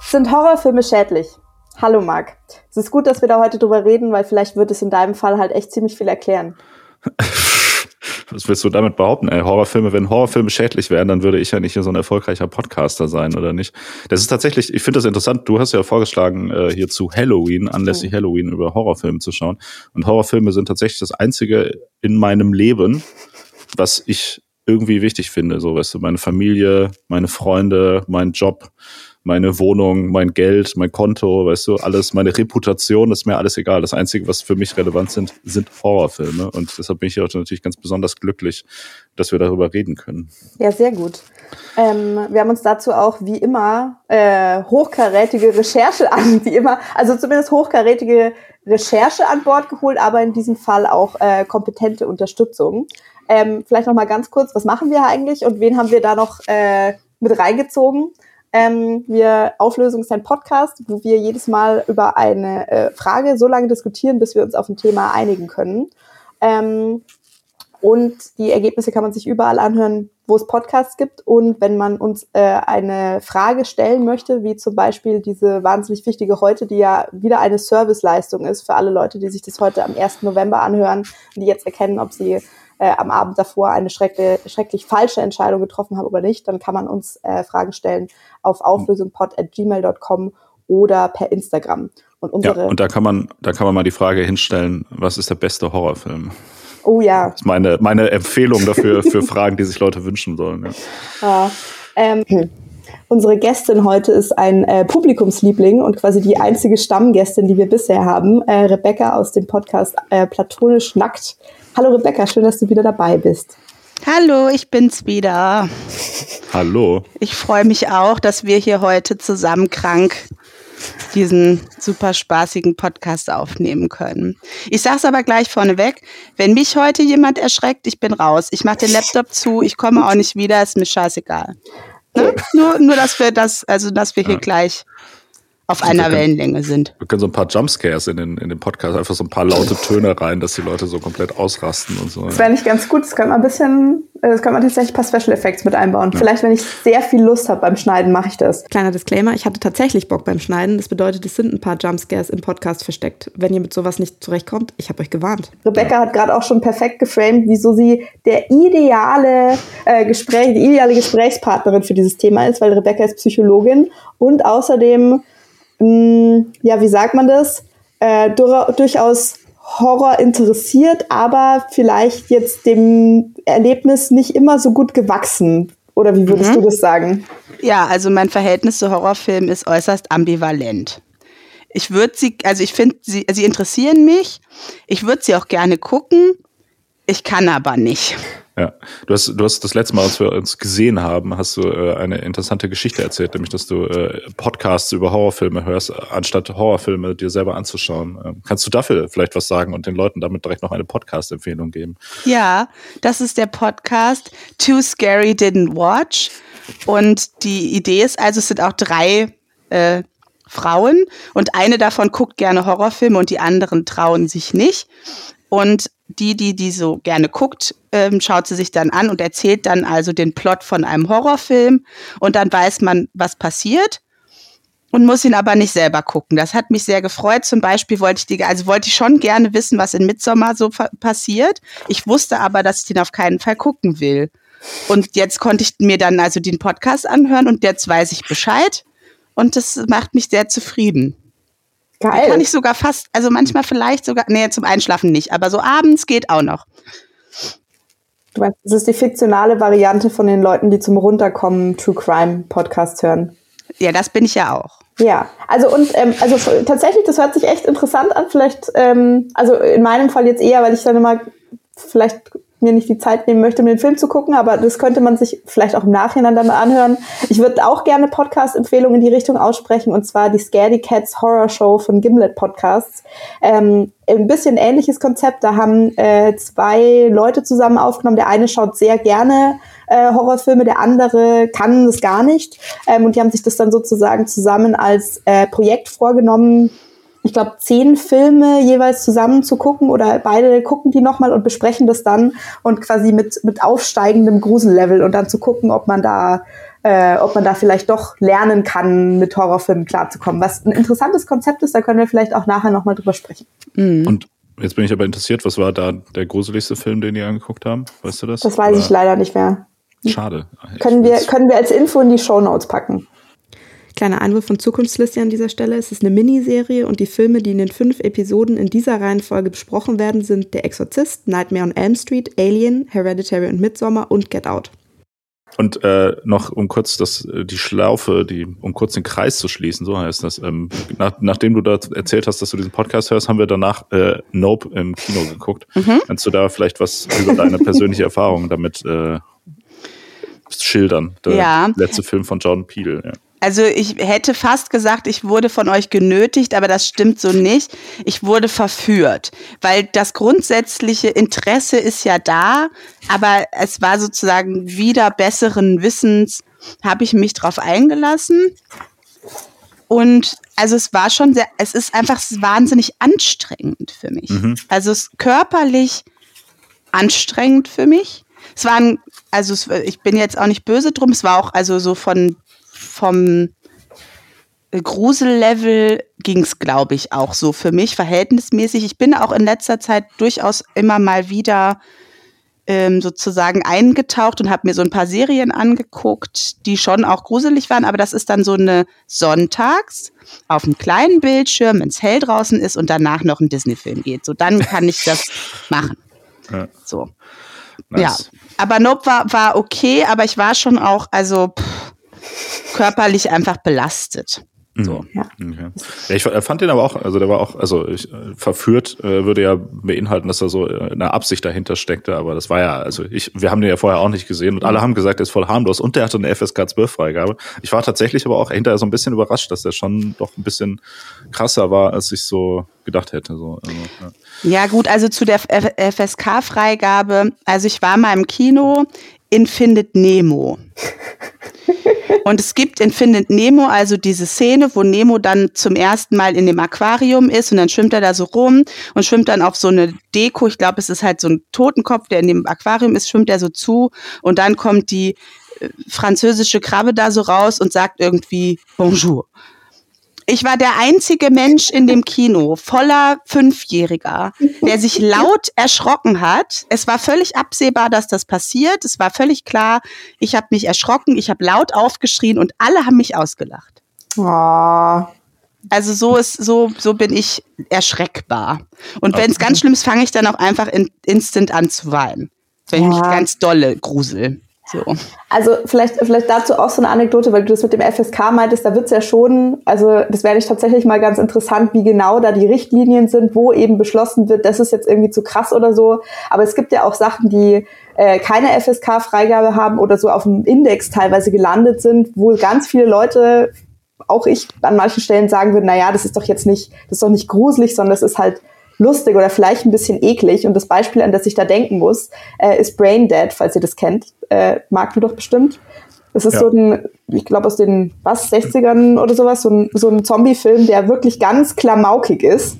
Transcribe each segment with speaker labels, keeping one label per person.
Speaker 1: Sind Horrorfilme schädlich? Hallo Marc. Es ist gut, dass wir da heute drüber reden, weil vielleicht wird es in deinem Fall halt echt ziemlich viel erklären.
Speaker 2: Was willst du damit behaupten? Ey, Horrorfilme, wenn Horrorfilme schädlich wären, dann würde ich ja nicht so ein erfolgreicher Podcaster sein, oder nicht? Das ist tatsächlich, ich finde das interessant. Du hast ja vorgeschlagen, äh, hier zu Halloween, anlässlich. Halloween über Horrorfilme zu schauen. Und Horrorfilme sind tatsächlich das einzige in meinem Leben, was ich irgendwie wichtig finde. So, weißt du, meine Familie, meine Freunde, mein Job meine Wohnung, mein Geld, mein Konto, weißt du, alles, meine Reputation, ist mir alles egal. Das Einzige, was für mich relevant sind, sind Horrorfilme. Und deshalb bin ich heute natürlich ganz besonders glücklich, dass wir darüber reden können.
Speaker 1: Ja, sehr gut. Ähm, wir haben uns dazu auch wie immer äh, hochkarätige Recherche an, wie immer, also zumindest hochkarätige Recherche an Bord geholt, aber in diesem Fall auch äh, kompetente Unterstützung. Ähm, vielleicht noch mal ganz kurz, was machen wir eigentlich und wen haben wir da noch äh, mit reingezogen? Ähm, wir Auflösung ist ein Podcast, wo wir jedes Mal über eine äh, Frage so lange diskutieren, bis wir uns auf ein Thema einigen können. Ähm, und die Ergebnisse kann man sich überall anhören, wo es Podcasts gibt. Und wenn man uns äh, eine Frage stellen möchte, wie zum Beispiel diese wahnsinnig wichtige heute, die ja wieder eine Serviceleistung ist für alle Leute, die sich das heute am 1. November anhören und die jetzt erkennen, ob sie äh, am Abend davor eine schrecklich, schrecklich falsche Entscheidung getroffen haben oder nicht, dann kann man uns äh, Fragen stellen auf auflösungpod.gmail.com oder per Instagram.
Speaker 2: Und unsere ja, und da kann man, da kann man mal die Frage hinstellen, was ist der beste Horrorfilm?
Speaker 1: Oh ja.
Speaker 2: Das ist meine, meine Empfehlung dafür für Fragen, die sich Leute wünschen sollen. Ja.
Speaker 1: ja ähm, Unsere Gästin heute ist ein äh, Publikumsliebling und quasi die einzige Stammgästin, die wir bisher haben. Äh, Rebecca aus dem Podcast äh, Platonisch Nackt. Hallo Rebecca, schön, dass du wieder dabei bist.
Speaker 3: Hallo, ich bin's wieder.
Speaker 2: Hallo.
Speaker 3: Ich freue mich auch, dass wir hier heute zusammen krank diesen super spaßigen Podcast aufnehmen können. Ich sage es aber gleich vorneweg, wenn mich heute jemand erschreckt, ich bin raus. Ich mache den Laptop zu, ich komme auch nicht wieder, ist mir scheißegal. Ne? Nur, nur, dass wir das, also dass wir hier ja. gleich auf also einer können, Wellenlänge sind.
Speaker 2: Wir können so ein paar Jumpscares in den, in den Podcast, einfach so ein paar laute Töne rein, dass die Leute so komplett ausrasten und so.
Speaker 1: Das wäre nicht ganz gut, das könnte man ein bisschen, äh, das könnte man tatsächlich ein paar Special Effects mit einbauen. Ja. Vielleicht, wenn ich sehr viel Lust habe beim Schneiden, mache ich das. Kleiner Disclaimer, ich hatte tatsächlich Bock beim Schneiden. Das bedeutet, es sind ein paar Jumpscares im Podcast versteckt. Wenn ihr mit sowas nicht zurechtkommt, ich habe euch gewarnt. Rebecca ja. hat gerade auch schon perfekt geframed, wieso sie der ideale äh, Gespräch, die ideale Gesprächspartnerin für dieses Thema ist, weil Rebecca ist Psychologin und außerdem mh, mm, ja, wie sagt man das, äh, durchaus Horror interessiert, aber vielleicht jetzt dem Erlebnis nicht immer so gut gewachsen. Oder wie würdest mhm. du das sagen?
Speaker 3: Ja, also mein Verhältnis zu Horrorfilmen ist äußerst ambivalent. Ich würde sie, also ich finde, sie, sie interessieren mich. Ich würde sie auch gerne gucken. Ich kann aber nicht.
Speaker 2: Ja, du hast, du hast das letzte Mal, als wir uns gesehen haben, hast du äh, eine interessante Geschichte erzählt, nämlich, dass du äh, Podcasts über Horrorfilme hörst, anstatt Horrorfilme dir selber anzuschauen. Ähm, kannst du dafür vielleicht was sagen und den Leuten damit direkt noch eine Podcast-Empfehlung geben?
Speaker 3: Ja, das ist der Podcast Too Scary Didn't Watch. Und die Idee ist also, es sind auch drei äh, Frauen und eine davon guckt gerne Horrorfilme und die anderen trauen sich nicht. Und die, die die so gerne guckt, ähm, schaut sie sich dann an und erzählt dann also den Plot von einem Horrorfilm und dann weiß man, was passiert und muss ihn aber nicht selber gucken. Das hat mich sehr gefreut. Zum Beispiel wollte ich die, also wollte ich schon gerne wissen, was in Midsommar so passiert. Ich wusste aber, dass ich den auf keinen Fall gucken will. Und jetzt konnte ich mir dann also den Podcast anhören und jetzt weiß ich Bescheid. Und das macht mich sehr zufrieden. Geil. Die kann ich sogar fast, also manchmal vielleicht sogar, nee, zum Einschlafen nicht, aber so abends geht auch noch.
Speaker 1: Du meinst, das ist die fiktionale Variante von den Leuten, die zum Runterkommen True Crime Podcast hören.
Speaker 3: Ja, das bin ich ja auch.
Speaker 1: Ja, also und ähm, also tatsächlich, das hört sich echt interessant an. Vielleicht, ähm, also in meinem Fall jetzt eher, weil ich dann immer vielleicht mir nicht die Zeit nehmen möchte, um den Film zu gucken, aber das könnte man sich vielleicht auch im Nachhinein dann mal anhören. Ich würde auch gerne Podcast-Empfehlungen in die Richtung aussprechen, und zwar die Scaredy Cats Horror Show von Gimlet Podcasts. Ähm, ein bisschen ähnliches Konzept. Da haben äh, zwei Leute zusammen aufgenommen. Der eine schaut sehr gerne äh, Horrorfilme, der andere kann es gar nicht. Ähm, und die haben sich das dann sozusagen zusammen als äh, Projekt vorgenommen, ich glaube, zehn Filme jeweils zusammen zu gucken oder beide gucken die nochmal und besprechen das dann und quasi mit, mit aufsteigendem Grusellevel und dann zu gucken, ob man da äh, ob man da vielleicht doch lernen kann, mit Horrorfilmen klarzukommen. Was ein interessantes Konzept ist, da können wir vielleicht auch nachher nochmal drüber sprechen.
Speaker 2: Mhm. Und jetzt bin ich aber interessiert, was war da der gruseligste Film, den die angeguckt haben? Weißt du das?
Speaker 1: Das weiß Oder? ich leider nicht mehr.
Speaker 2: Schade.
Speaker 1: können wir, können wir als Info in die Show Notes packen.
Speaker 4: Kleiner Einwurf von Zukunftsliste an dieser Stelle. Es ist eine Miniserie und die Filme, die in den fünf Episoden in dieser Reihenfolge besprochen werden, sind Der Exorzist, Nightmare on Elm Street, Alien, Hereditary und Midsommar und Get Out.
Speaker 2: Und äh, noch um kurz das, äh, die Schlaufe, die, um kurz den Kreis zu schließen, so heißt das. Ähm, nach, nachdem du da erzählt hast, dass du diesen Podcast hörst, haben wir danach äh, Nope im Kino geguckt. Mhm. Kannst du da vielleicht was über deine persönliche Erfahrung damit äh, schildern? Der ja. letzte Film von John Peel. Ja.
Speaker 3: Also ich hätte fast gesagt, ich wurde von euch genötigt, aber das stimmt so nicht. Ich wurde verführt, weil das grundsätzliche Interesse ist ja da, aber es war sozusagen wieder besseren Wissens, habe ich mich drauf eingelassen. Und also es war schon sehr, es ist einfach wahnsinnig anstrengend für mich. Mhm. Also es ist körperlich anstrengend für mich. Es waren, also es, ich bin jetzt auch nicht böse drum, es war auch also so von vom Grusellevel ging es, glaube ich, auch so für mich verhältnismäßig. Ich bin auch in letzter Zeit durchaus immer mal wieder ähm, sozusagen eingetaucht und habe mir so ein paar Serien angeguckt, die schon auch gruselig waren, aber das ist dann so eine Sonntags auf einem kleinen Bildschirm, wenn es hell draußen ist und danach noch ein Disney-Film geht. So, dann kann ich das machen. Ja. So. Nice. Ja. Aber Nope war, war okay, aber ich war schon auch, also pff, körperlich einfach belastet.
Speaker 2: Mhm. So. Ja. Okay. ja. ich fand den aber auch, also der war auch, also ich, äh, verführt äh, würde ja beinhalten, dass da so äh, eine Absicht dahinter steckte, aber das war ja, also ich, wir haben den ja vorher auch nicht gesehen und alle haben gesagt, er ist voll harmlos und der hatte eine FSK 12 Freigabe. Ich war tatsächlich aber auch hinterher so ein bisschen überrascht, dass der schon doch ein bisschen krasser war, als ich so gedacht hätte. So. Also,
Speaker 3: ja. ja gut, also zu der FSK Freigabe, also ich war mal im Kino in Findet Nemo. Und es gibt in Findet Nemo also diese Szene, wo Nemo dann zum ersten Mal in dem Aquarium ist und dann schwimmt er da so rum und schwimmt dann auf so eine Deko. Ich glaube, es ist halt so ein Totenkopf, der in dem Aquarium ist, schwimmt er so zu und dann kommt die äh, französische Krabbe da so raus und sagt irgendwie Bonjour. Ich war der einzige Mensch in dem Kino voller Fünfjähriger, der sich laut erschrocken hat. Es war völlig absehbar, dass das passiert. Es war völlig klar. Ich habe mich erschrocken, ich habe laut aufgeschrien und alle haben mich ausgelacht.
Speaker 1: Oh.
Speaker 3: Also so ist so so bin ich erschreckbar. Und wenn es ganz schlimm ist, fange ich dann auch einfach in, instant an zu weinen, wenn ich mich ganz dolle grusel. So.
Speaker 1: Also vielleicht, vielleicht dazu auch so eine Anekdote, weil du das mit dem FSK meintest, da wird's ja schon, also das wäre nicht tatsächlich mal ganz interessant, wie genau da die Richtlinien sind, wo eben beschlossen wird, das ist jetzt irgendwie zu krass oder so. Aber es gibt ja auch Sachen, die äh, keine FSK-Freigabe haben oder so auf dem Index teilweise gelandet sind, wo ganz viele Leute, auch ich an manchen Stellen sagen würde, na ja, das ist doch jetzt nicht, das ist doch nicht gruselig, sondern das ist halt lustig oder vielleicht ein bisschen eklig. Und das Beispiel, an das ich da denken muss, äh, ist Brain Dead, falls ihr das kennt. Äh, mag du doch bestimmt. Das ist ja. so ein, ich glaube aus den, was, 60ern oder sowas, so ein, so ein Zombie-Film, der wirklich ganz klamaukig ist.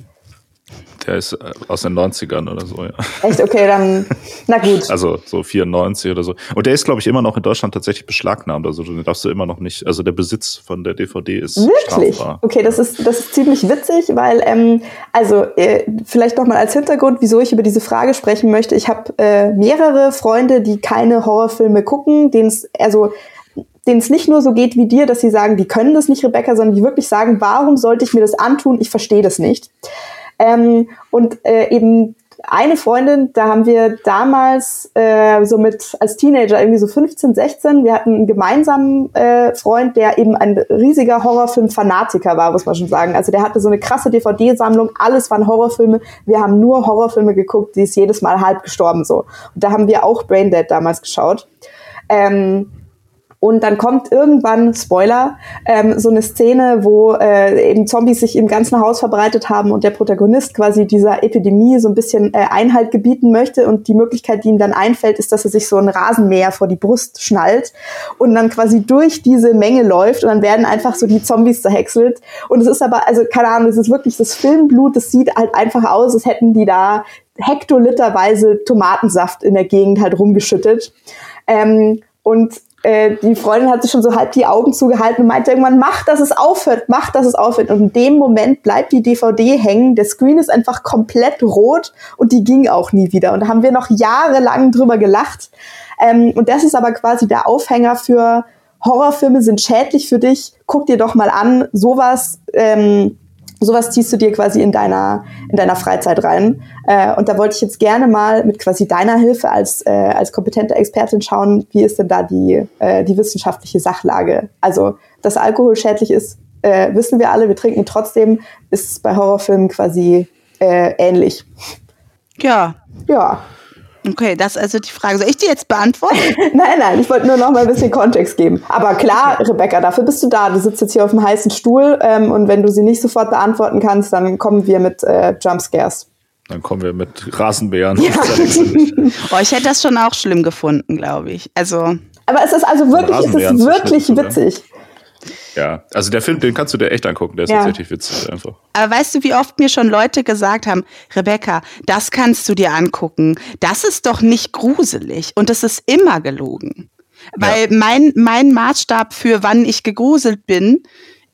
Speaker 2: Der ist äh, aus den 90ern oder so, ja.
Speaker 1: Echt? Okay, dann, na gut.
Speaker 2: Also so 94 oder so. Und der ist, glaube ich, immer noch in Deutschland tatsächlich beschlagnahmt. Also den darfst du immer noch nicht, also der Besitz von der DVD ist
Speaker 1: Wirklich?
Speaker 2: strafbar.
Speaker 1: Okay, das ist, das ist ziemlich witzig, weil, ähm, also äh, vielleicht nochmal als Hintergrund, wieso ich über diese Frage sprechen möchte. Ich habe äh, mehrere Freunde, die keine Horrorfilme gucken, denen es, also denen es nicht nur so geht wie dir, dass sie sagen, die können das nicht, Rebecca, sondern die wirklich sagen, warum sollte ich mir das antun? Ich verstehe das nicht. Ähm, und äh, eben eine Freundin, da haben wir damals äh, so mit als Teenager irgendwie so 15, 16, wir hatten einen gemeinsamen äh, Freund, der eben ein riesiger Horrorfilm-Fanatiker war, muss man schon sagen. Also der hatte so eine krasse DVD-Sammlung, alles waren Horrorfilme. Wir haben nur Horrorfilme geguckt, die ist jedes Mal halb gestorben so. Und da haben wir auch Braindead damals geschaut. Ähm, Und dann kommt irgendwann, Spoiler, ähm, so eine Szene, wo äh, eben Zombies sich im ganzen Haus verbreitet haben und der Protagonist quasi dieser Epidemie so ein bisschen äh, Einhalt gebieten möchte. Und die Möglichkeit, die ihm dann einfällt, ist, dass er sich so ein Rasenmäher vor die Brust schnallt und dann quasi durch diese Menge läuft und dann werden einfach so die Zombies zerhäckselt. Und es ist aber, also keine Ahnung, es ist wirklich das Filmblut, das sieht halt einfach aus, als hätten die da hektoliterweise Tomatensaft in der Gegend halt rumgeschüttet. Ähm, und äh, die Freundin hat sich schon so halb die Augen zugehalten und meinte irgendwann, mach, dass es aufhört, mach, dass es aufhört. Und in dem Moment bleibt die DVD hängen, der Screen ist einfach komplett rot und die ging auch nie wieder. Und da haben wir noch jahrelang drüber gelacht. Ähm, und das ist aber quasi der Aufhänger für Horrorfilme sind schädlich für dich. Guck dir doch mal an, sowas ähm, sowas ziehst du dir quasi in deiner, in deiner Freizeit rein. Äh, und da wollte ich jetzt gerne mal mit quasi deiner Hilfe als, äh, als kompetente Expertin schauen, wie ist denn da die, äh, die wissenschaftliche Sachlage? Also, dass Alkohol schädlich ist, äh, wissen wir alle, wir trinken trotzdem, ist bei Horrorfilmen quasi äh, ähnlich.
Speaker 3: Ja.
Speaker 1: Ja.
Speaker 3: Okay, das ist also die Frage. Soll ich die jetzt beantworten?
Speaker 1: nein, nein, ich wollte nur noch mal ein bisschen Kontext geben. Aber klar, okay. Rebecca, dafür bist du da. Du sitzt jetzt hier auf dem heißen Stuhl ähm, und wenn du sie nicht sofort beantworten kannst, dann kommen wir mit äh, Jumpscares.
Speaker 2: Dann kommen wir mit Rasenbären. Ja.
Speaker 3: oh, ich hätte das schon auch schlimm gefunden, glaube ich. Also.
Speaker 1: Aber es ist also wirklich, es ist wirklich witzig.
Speaker 2: Ja, also der Film, den kannst du dir echt angucken, der ist ja. tatsächlich witzig einfach.
Speaker 3: Aber weißt du, wie oft mir schon Leute gesagt haben, Rebecca, das kannst du dir angucken. Das ist doch nicht gruselig und das ist immer gelogen. Weil ja. mein, mein Maßstab für wann ich gegruselt bin,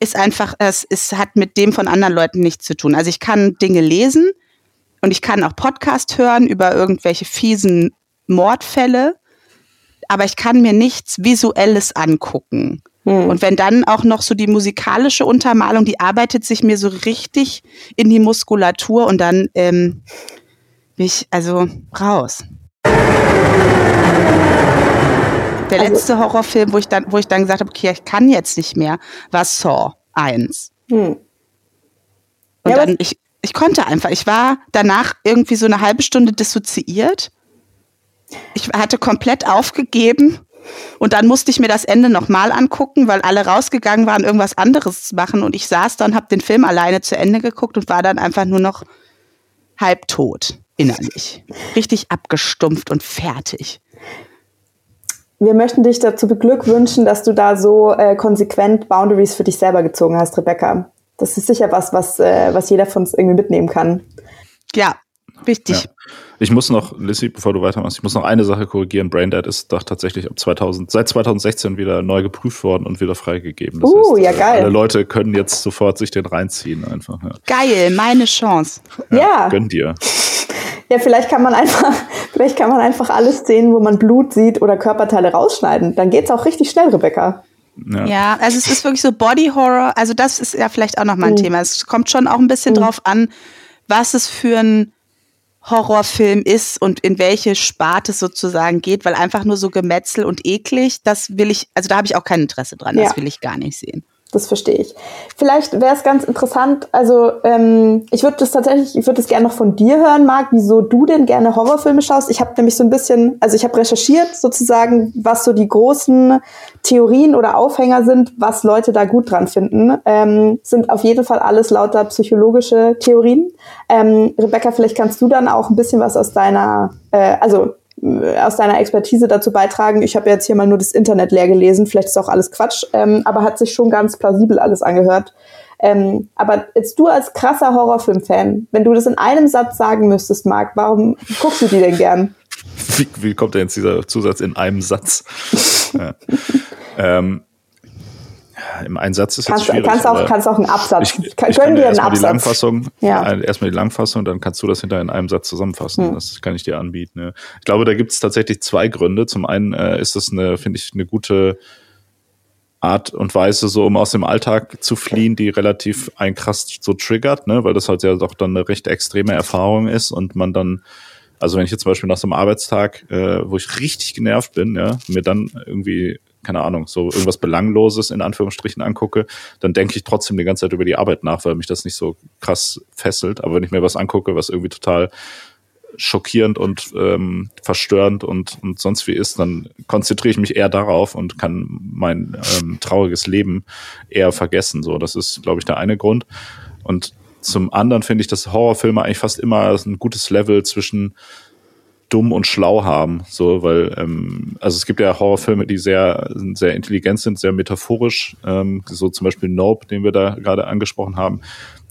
Speaker 3: ist einfach, es, es hat mit dem von anderen Leuten nichts zu tun. Also ich kann Dinge lesen und ich kann auch Podcast hören über irgendwelche fiesen Mordfälle, aber ich kann mir nichts Visuelles angucken. Hm. Und wenn dann auch noch so die musikalische Untermalung, die arbeitet sich mir so richtig in die Muskulatur und dann ähm, bin ich also raus. Der also, letzte Horrorfilm, wo ich dann, wo ich dann gesagt habe, okay, ich kann jetzt nicht mehr, war Saw 1. Hm. Und ja, dann, ich, ich konnte einfach, ich war danach irgendwie so eine halbe Stunde dissoziiert. Ich hatte komplett aufgegeben und dann musste ich mir das Ende nochmal angucken, weil alle rausgegangen waren, irgendwas anderes machen. Und ich saß da und habe den Film alleine zu Ende geguckt und war dann einfach nur noch halbtot innerlich. Richtig abgestumpft und fertig.
Speaker 1: Wir möchten dich dazu beglückwünschen, dass du da so äh, konsequent Boundaries für dich selber gezogen hast, Rebecca. Das ist sicher was, was, äh, was jeder von uns irgendwie mitnehmen kann.
Speaker 3: Ja, wichtig.
Speaker 2: Ja. Ich muss noch, Lissy, bevor du weitermachst, ich muss noch eine Sache korrigieren. Braindead ist doch tatsächlich ab 2000, seit 2016 wieder neu geprüft worden und wieder freigegeben.
Speaker 1: Das uh, heißt, ja geil.
Speaker 2: Alle Leute können jetzt sofort sich den reinziehen einfach. Ja.
Speaker 3: Geil, meine Chance.
Speaker 1: Ja, ja.
Speaker 2: Gönn dir.
Speaker 1: Ja, vielleicht kann man einfach, vielleicht kann man einfach alle Szenen, wo man Blut sieht oder Körperteile rausschneiden. Dann geht's auch richtig schnell, Rebecca.
Speaker 3: Ja. ja. also es ist wirklich so Body Horror. Also das ist ja vielleicht auch noch mal ein uh. Thema. Es kommt schon auch ein bisschen uh. drauf an, was es für ein Horrorfilm ist und in welche Sparte es sozusagen geht, weil einfach nur so Gemetzel und eklig, das will ich, also da habe ich auch kein Interesse dran, ja. das will ich gar nicht sehen
Speaker 1: das verstehe ich. Vielleicht wäre es ganz interessant, also ähm, ich würde das tatsächlich, ich würde das gerne noch von dir hören, Marc, wieso du denn gerne Horrorfilme schaust. Ich habe nämlich so ein bisschen, also ich habe recherchiert sozusagen, was so die großen Theorien oder Aufhänger sind, was Leute da gut dran finden. Ähm, sind auf jeden Fall alles lauter psychologische Theorien. Ähm, Rebecca, vielleicht kannst du dann auch ein bisschen was aus deiner, äh, also aus deiner Expertise dazu beitragen. Ich habe jetzt hier mal nur das Internet leer gelesen, vielleicht ist auch alles Quatsch, ähm, aber hat sich schon ganz plausibel alles angehört. Ähm, aber jetzt du als krasser Horrorfilm-Fan, wenn du das in einem Satz sagen müsstest, Marc, warum guckst du die denn gern?
Speaker 2: Wie, wie kommt denn jetzt dieser Zusatz in einem Satz? ja. ähm, im Einsatz ist
Speaker 1: kannst,
Speaker 2: jetzt schwierig.
Speaker 1: Kannst auch, kannst auch einen Absatz.
Speaker 2: Ich, ich kann, dir erstmal die Langfassung, ja. erstmal die Langfassung, dann kannst du das hinter in einem Satz zusammenfassen. Hm. Das kann ich dir anbieten. Ja. Ich glaube, da gibt es tatsächlich zwei Gründe. Zum einen äh, ist das eine, finde ich, eine gute Art und Weise, so um aus dem Alltag zu fliehen, die relativ ein krass so triggert, ne, weil das halt ja doch dann eine recht extreme Erfahrung ist und man dann also wenn ich jetzt zum Beispiel nach so einem Arbeitstag, äh, wo ich richtig genervt bin, ja, mir dann irgendwie keine Ahnung, so irgendwas Belangloses in Anführungsstrichen angucke, dann denke ich trotzdem die ganze Zeit über die Arbeit nach, weil mich das nicht so krass fesselt. Aber wenn ich mir was angucke, was irgendwie total schockierend und ähm, verstörend und, und sonst wie ist, dann konzentriere ich mich eher darauf und kann mein ähm, trauriges Leben eher vergessen. So, das ist, glaube ich, der eine Grund. Und zum anderen finde ich, dass Horrorfilme eigentlich fast immer ein gutes Level zwischen dumm und schlau haben, so, weil, ähm, also es gibt ja Horrorfilme, die sehr, sehr intelligent sind, sehr metaphorisch, ähm, so zum Beispiel Nope, den wir da gerade angesprochen haben.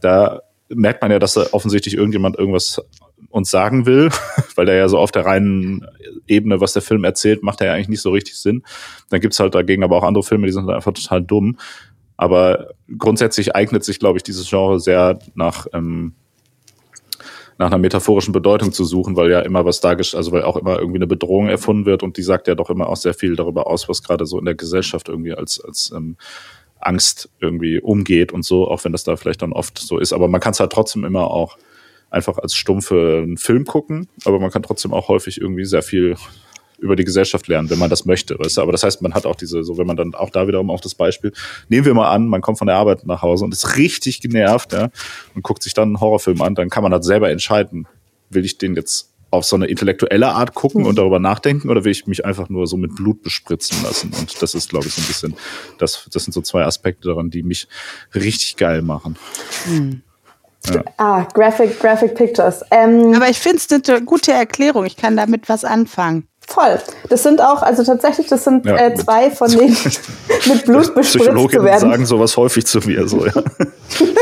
Speaker 2: Da merkt man ja, dass da offensichtlich irgendjemand irgendwas uns sagen will, weil der ja so auf der reinen Ebene, was der Film erzählt, macht er ja eigentlich nicht so richtig Sinn. Dann gibt's halt dagegen aber auch andere Filme, die sind einfach total dumm. Aber grundsätzlich eignet sich, glaube ich, dieses Genre sehr nach, ähm, nach einer metaphorischen Bedeutung zu suchen, weil ja immer was dargestellt, also weil auch immer irgendwie eine Bedrohung erfunden wird und die sagt ja doch immer auch sehr viel darüber aus, was gerade so in der Gesellschaft irgendwie als, als ähm, Angst irgendwie umgeht und so, auch wenn das da vielleicht dann oft so ist. Aber man kann es halt trotzdem immer auch einfach als stumpfe Film gucken, aber man kann trotzdem auch häufig irgendwie sehr viel über die Gesellschaft lernen, wenn man das möchte. Weißt du? Aber das heißt, man hat auch diese, so wenn man dann auch da wiederum auch das Beispiel, nehmen wir mal an, man kommt von der Arbeit nach Hause und ist richtig genervt, ja, und guckt sich dann einen Horrorfilm an, dann kann man halt selber entscheiden, will ich den jetzt auf so eine intellektuelle Art gucken mhm. und darüber nachdenken oder will ich mich einfach nur so mit Blut bespritzen lassen? Und das ist, glaube ich, so ein bisschen, das, das sind so zwei Aspekte daran, die mich richtig geil machen. Mhm.
Speaker 1: Ja. Ah, Graphic, Graphic Pictures.
Speaker 3: Ähm, Aber ich finde es eine gute Erklärung. Ich kann damit was anfangen.
Speaker 1: Voll. Das sind auch, also tatsächlich, das sind ja, äh, zwei von denen mit Blut bespritzt zu werden.
Speaker 2: sagen sowas häufig zu mir so, ja.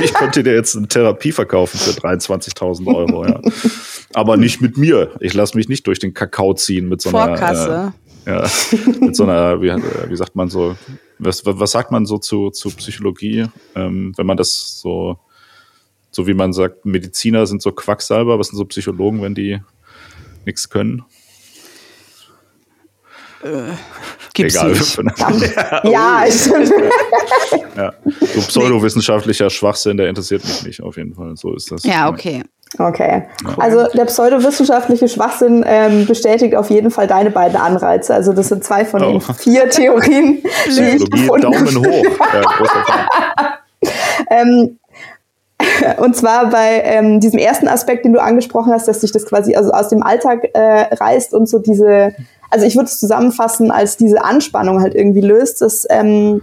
Speaker 2: Ich könnte dir jetzt eine Therapie verkaufen für 23.000 Euro, ja. Aber nicht mit mir. Ich lasse mich nicht durch den Kakao ziehen mit so einer. Vorkasse. Äh, ja, mit so einer, wie, wie sagt man so, was, was sagt man so zu, zu Psychologie, ähm, wenn man das so so wie man sagt, Mediziner sind so Quacksalber, was sind so Psychologen, wenn die nichts können?
Speaker 3: Äh, gibt's Egal. Nicht.
Speaker 1: ja,
Speaker 2: ja, so pseudowissenschaftlicher Schwachsinn, der interessiert mich nicht, auf jeden Fall. So ist das.
Speaker 3: Ja, okay.
Speaker 1: Okay. Also der pseudowissenschaftliche Schwachsinn ähm, bestätigt auf jeden Fall deine beiden Anreize. Also das sind zwei von oh. den vier Theorien.
Speaker 2: Psychologie, Daumen hoch. ja,
Speaker 1: ähm, und zwar bei ähm, diesem ersten Aspekt, den du angesprochen hast, dass sich das quasi also aus dem Alltag äh, reißt und so diese, also ich würde es zusammenfassen, als diese Anspannung halt irgendwie löst. Das, ähm,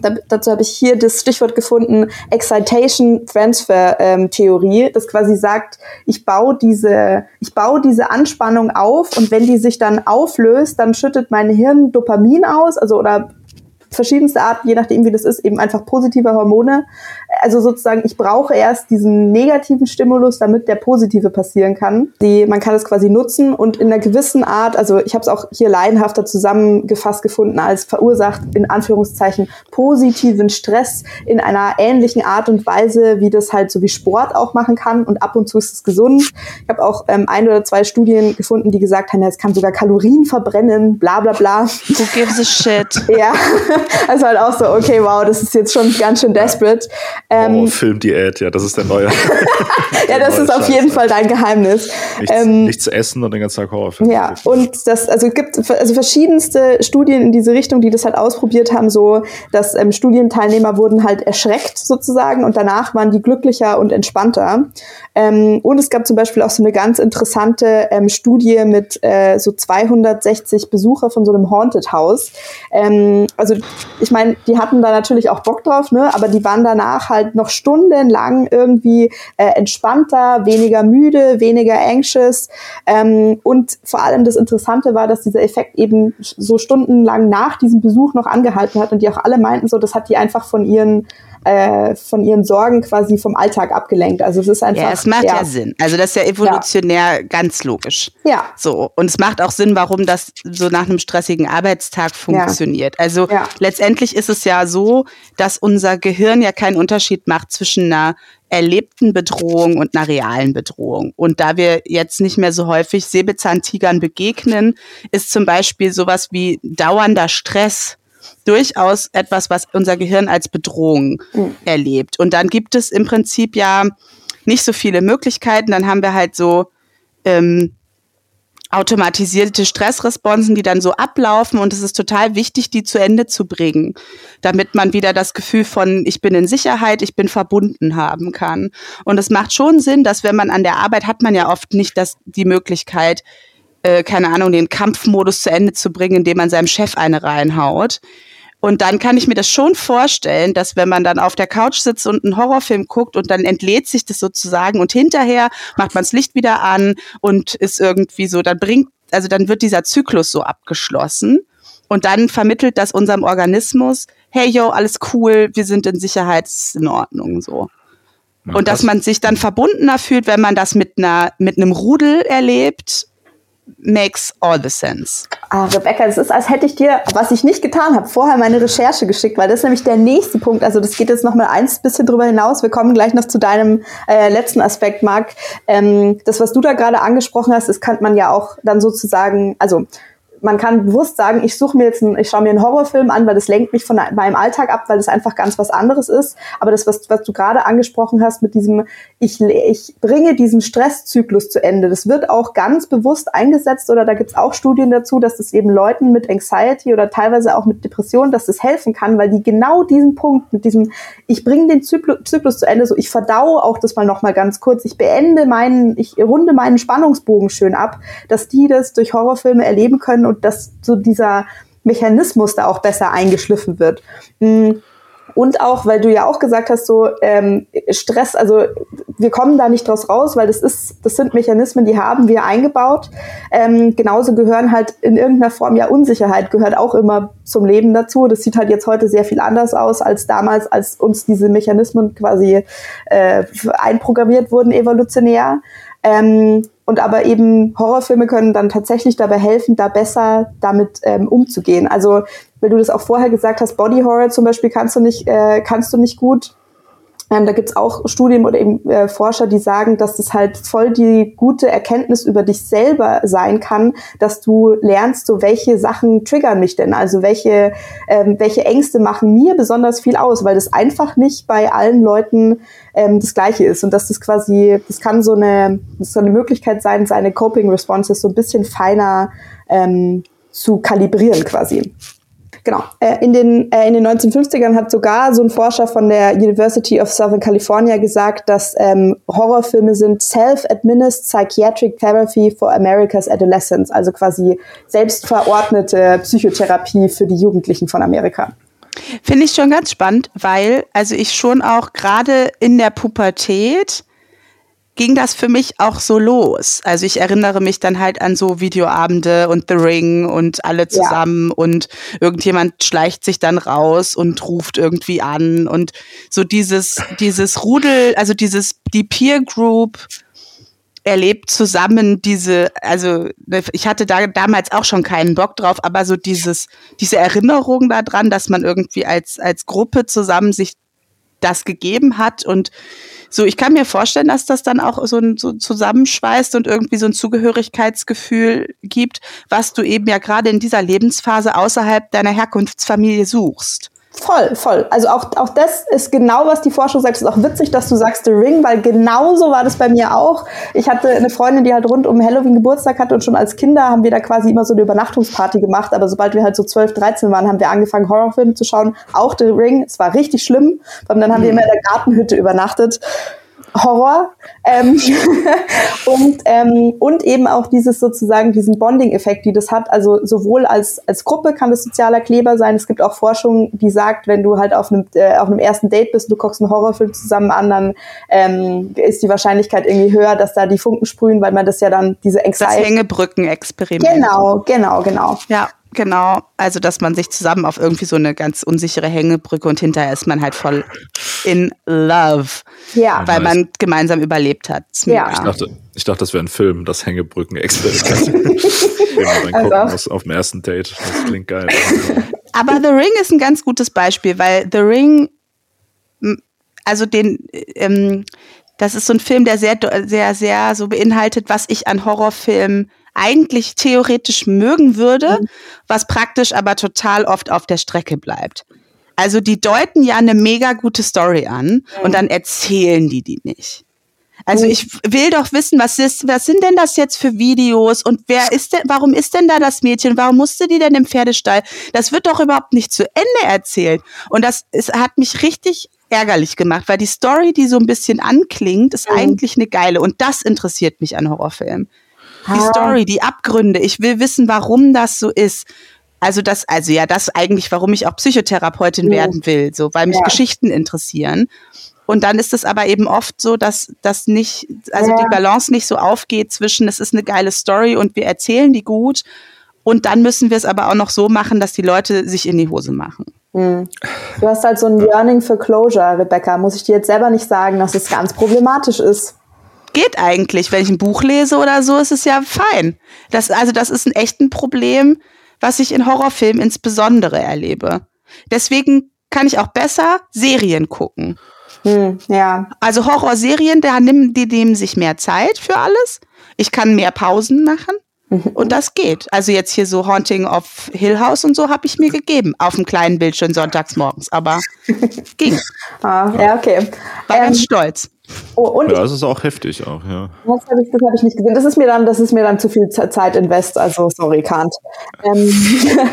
Speaker 1: da, dazu habe ich hier das Stichwort gefunden, Excitation Transfer ähm, Theorie, das quasi sagt, ich baue diese, ich baue diese Anspannung auf und wenn die sich dann auflöst, dann schüttet mein Hirn Dopamin aus, also oder verschiedenste Arten, je nachdem wie das ist, eben einfach positive Hormone. Also sozusagen, ich brauche erst diesen negativen Stimulus, damit der positive passieren kann. Die, man kann es quasi nutzen und in einer gewissen Art, also ich habe es auch hier leidenhafter zusammengefasst gefunden, als verursacht in Anführungszeichen positiven Stress in einer ähnlichen Art und Weise, wie das halt so wie Sport auch machen kann und ab und zu ist es gesund. Ich habe auch ähm, ein oder zwei Studien gefunden, die gesagt haben, ja, es kann sogar Kalorien verbrennen, bla bla bla.
Speaker 3: Who gives a shit?
Speaker 1: Ja, also halt auch so, okay, wow, das ist jetzt schon ganz schön desperate.
Speaker 2: Ähm, oh, Filmdiät, ja, das ist der neue.
Speaker 1: ja, das ist auf jeden Fall dein Geheimnis.
Speaker 2: Nichts, ähm, nichts essen und den ganzen Tag Horrorfilm.
Speaker 1: Ja, und das, also es gibt also verschiedenste Studien in diese Richtung, die das halt ausprobiert haben, so, dass ähm, Studienteilnehmer wurden halt erschreckt sozusagen und danach waren die glücklicher und entspannter. Ähm, und es gab zum Beispiel auch so eine ganz interessante ähm, Studie mit äh, so 260 Besucher von so einem Haunted House. Ähm, also ich meine, die hatten da natürlich auch Bock drauf, ne? aber die waren danach halt noch stundenlang irgendwie äh, entspannter, weniger müde, weniger anxious. Ähm, und vor allem das Interessante war, dass dieser Effekt eben so stundenlang nach diesem Besuch noch angehalten hat und die auch alle meinten so, das hat die einfach von ihren äh, von ihren Sorgen quasi vom Alltag abgelenkt. Also es ist einfach.
Speaker 3: Ja, es macht ja, ja Sinn. Also das ist ja evolutionär ja. ganz logisch.
Speaker 1: Ja.
Speaker 3: So. Und es macht auch Sinn, warum das so nach einem stressigen Arbeitstag funktioniert. Ja. Also letztendlich ist es ja so, dass unser Gehirn ja keinen Unterschied macht zwischen einer erlebten Bedrohung und einer realen Bedrohung. Und da wir jetzt nicht mehr so häufig Säbelzahntigern begegnen, ist zum Beispiel sowas wie dauernder Stress durchaus etwas, was unser Gehirn als Bedrohung mhm. erlebt. Und dann gibt es im Prinzip ja nicht so viele Möglichkeiten. Dann haben wir halt so ähm, automatisierte Stressresponsen, die dann so ablaufen und es ist total wichtig, die zu Ende zu bringen, damit man wieder das Gefühl von ich bin in Sicherheit, ich bin verbunden haben kann. Und es macht schon Sinn, dass wenn man an der Arbeit hat man ja oft nicht das, die Möglichkeit, äh, keine Ahnung, den Kampfmodus zu Ende zu bringen, indem man seinem Chef eine reinhaut. Und dann kann ich mir das schon vorstellen, dass wenn man dann auf der Couch sitzt und einen Horrorfilm guckt und dann entlädt sich das sozusagen und hinterher macht man das Licht wieder an und ist irgendwie so, dann bringt, also dann wird dieser Zyklus so abgeschlossen und dann vermittelt das unserem Organismus, hey yo, alles cool, wir sind in Sicherheit, ist in Ordnung so. und dass man sich dann verbundener fühlt, wenn man das mit einer mit einem Rudel erlebt makes all the sense.
Speaker 1: Ah, Rebecca, es ist, als hätte ich dir, was ich nicht getan habe, vorher meine Recherche geschickt, weil das ist nämlich der nächste Punkt. Also das geht jetzt noch mal eins bisschen drüber hinaus. Wir kommen gleich noch zu deinem äh, letzten Aspekt, Marc. Ähm, das, was du da gerade angesprochen hast, das kann man ja auch dann sozusagen, also man kann bewusst sagen, ich suche mir jetzt, einen, ich schaue mir einen Horrorfilm an, weil das lenkt mich von meinem Alltag ab, weil das einfach ganz was anderes ist. Aber das, was, was du gerade angesprochen hast mit diesem, ich, ich bringe diesen Stresszyklus zu Ende, das wird auch ganz bewusst eingesetzt oder da gibt's auch Studien dazu, dass das eben Leuten mit Anxiety oder teilweise auch mit Depression, dass das helfen kann, weil die genau diesen Punkt mit diesem, ich bringe den Zyklus, Zyklus zu Ende, so ich verdaue auch das mal nochmal ganz kurz, ich beende meinen, ich runde meinen Spannungsbogen schön ab, dass die das durch Horrorfilme erleben können und dass so dieser Mechanismus da auch besser eingeschliffen wird. Mm. Und auch, weil du ja auch gesagt hast, so ähm, Stress, also wir kommen da nicht draus raus, weil das ist, das sind Mechanismen, die haben wir eingebaut. Ähm, genauso gehören halt in irgendeiner Form ja Unsicherheit gehört auch immer zum Leben dazu. Das sieht halt jetzt heute sehr viel anders aus als damals, als uns diese Mechanismen quasi äh, einprogrammiert wurden evolutionär. Ähm, und aber eben Horrorfilme können dann tatsächlich dabei helfen, da besser damit ähm, umzugehen. Also, weil du das auch vorher gesagt hast, Body Horror zum Beispiel kannst du nicht, äh, kannst du nicht gut. Ähm, da gibt's auch Studien oder eben äh, Forscher, die sagen, dass das halt voll die gute Erkenntnis über dich selber sein kann, dass du lernst, so welche Sachen triggern mich denn, also welche, ähm, welche Ängste machen mir besonders viel aus, weil das einfach nicht bei allen Leuten ähm, das Gleiche ist und dass das quasi, das kann so eine, das soll eine Möglichkeit sein, seine Coping Responses so ein bisschen feiner ähm, zu kalibrieren quasi. Genau. Äh, in, den, äh, in den 1950ern hat sogar so ein Forscher von der University of Southern California gesagt, dass ähm, Horrorfilme sind Self-Administered Psychiatric Therapy for America's Adolescents, also quasi selbstverordnete Psychotherapie für die Jugendlichen von Amerika.
Speaker 3: Finde ich schon ganz spannend, weil also ich schon auch gerade in der Pubertät ging das für mich auch so los. Also ich erinnere mich dann halt an so Videoabende und The Ring und alle zusammen ja. und irgendjemand schleicht sich dann raus und ruft irgendwie an und so dieses, dieses Rudel, also dieses, die Peer Group erlebt zusammen diese, also ne, ich hatte da damals auch schon keinen Bock drauf, aber so dieses, diese Erinnerung daran, dass man irgendwie als, als Gruppe zusammen sich das gegeben hat und so, ich kann mir vorstellen, dass das dann auch so, ein, so zusammenschweißt und irgendwie so ein Zugehörigkeitsgefühl gibt, was du eben ja gerade in dieser Lebensphase außerhalb deiner Herkunftsfamilie suchst.
Speaker 1: Voll, voll. Also auch, auch das ist genau, was die Forschung sagt. Es ist auch witzig, dass du sagst The Ring, weil genauso war das bei mir auch. Ich hatte eine Freundin, die halt rund um Halloween Geburtstag hatte und schon als Kinder haben wir da quasi immer so eine Übernachtungsparty gemacht. Aber sobald wir halt so 12, 13 waren, haben wir angefangen, Horrorfilme zu schauen. Auch The Ring. Es war richtig schlimm. Und dann haben mhm. wir immer in der Gartenhütte übernachtet. Horror. Ähm, und, ähm, und eben auch dieses sozusagen, diesen Bonding-Effekt, die das hat. Also sowohl als, als Gruppe kann das sozialer Kleber sein. Es gibt auch Forschung, die sagt, wenn du halt auf einem, äh, auf einem ersten Date bist, du guckst einen Horrorfilm zusammen an, dann ähm, ist die Wahrscheinlichkeit irgendwie höher, dass da die Funken sprühen, weil man das ja dann diese
Speaker 3: Anxiety... Das Hängebrücken-Experiment.
Speaker 1: Genau, genau, genau.
Speaker 3: Ja. Genau, also dass man sich zusammen auf irgendwie so eine ganz unsichere Hängebrücke und hinterher ist man halt voll in love. Ja. Weil man gemeinsam überlebt hat.
Speaker 2: Ja. Ich dachte, ich dachte, das wäre ein Film, das Hängebrücken-Experiment. also. aus, auf dem ersten Date. Das klingt geil.
Speaker 3: Aber The Ring ist ein ganz gutes Beispiel, weil The Ring, also den, ähm, das ist so ein Film, der sehr, sehr, sehr so beinhaltet, was ich an Horrorfilmen eigentlich theoretisch mögen würde, mhm. was praktisch aber total oft auf der Strecke bleibt. Also die deuten ja eine mega gute Story an mhm. und dann erzählen die die nicht. Also ich will doch wissen, was ist, was sind denn das jetzt für Videos und wer ist denn, warum ist denn da das Mädchen? Warum musste die denn im Pferdestall? Das wird doch überhaupt nicht zu Ende erzählt. Und das es hat mich richtig ärgerlich gemacht, weil die Story, die so ein bisschen anklingt, ist mhm. eigentlich eine geile. Und das interessiert mich an Horrorfilmen. Die ah. Story, die Abgründe. Ich will wissen, warum das so ist. Also das, also ja, das eigentlich, warum ich auch Psychotherapeutin mhm. werden will, so, weil mich ja. Geschichten interessieren. Und dann ist es aber eben oft so, dass das nicht, also ja. die Balance nicht so aufgeht zwischen, es ist eine geile Story und wir erzählen die gut. Und dann müssen wir es aber auch noch so machen, dass die Leute sich in die Hose machen.
Speaker 1: Hm. Du hast halt so ein Yearning für Closure, Rebecca. Muss ich dir jetzt selber nicht sagen, dass es ganz problematisch ist.
Speaker 3: Geht eigentlich. Wenn ich ein Buch lese oder so, ist es ja fein. Das, also das ist ein echtes Problem, was ich in Horrorfilmen insbesondere erlebe. Deswegen kann ich auch besser Serien gucken.
Speaker 1: Hm, ja.
Speaker 3: Also Horrorserien, da nehmen, die nehmen sich mehr Zeit für alles. Ich kann mehr Pausen machen. Und das geht. Also jetzt hier so Haunting of Hill House und so habe ich mir gegeben auf dem kleinen Bildschirm sonntags morgens, aber ging.
Speaker 1: Ah, ja, okay.
Speaker 3: War ähm, ganz stolz.
Speaker 2: Oh, und ja, das ist auch heftig auch, ja.
Speaker 1: Das habe ich, hab ich nicht gesehen. Das ist mir dann, das ist mir dann zu viel Zeit invest, also sorry, Kant. Ähm,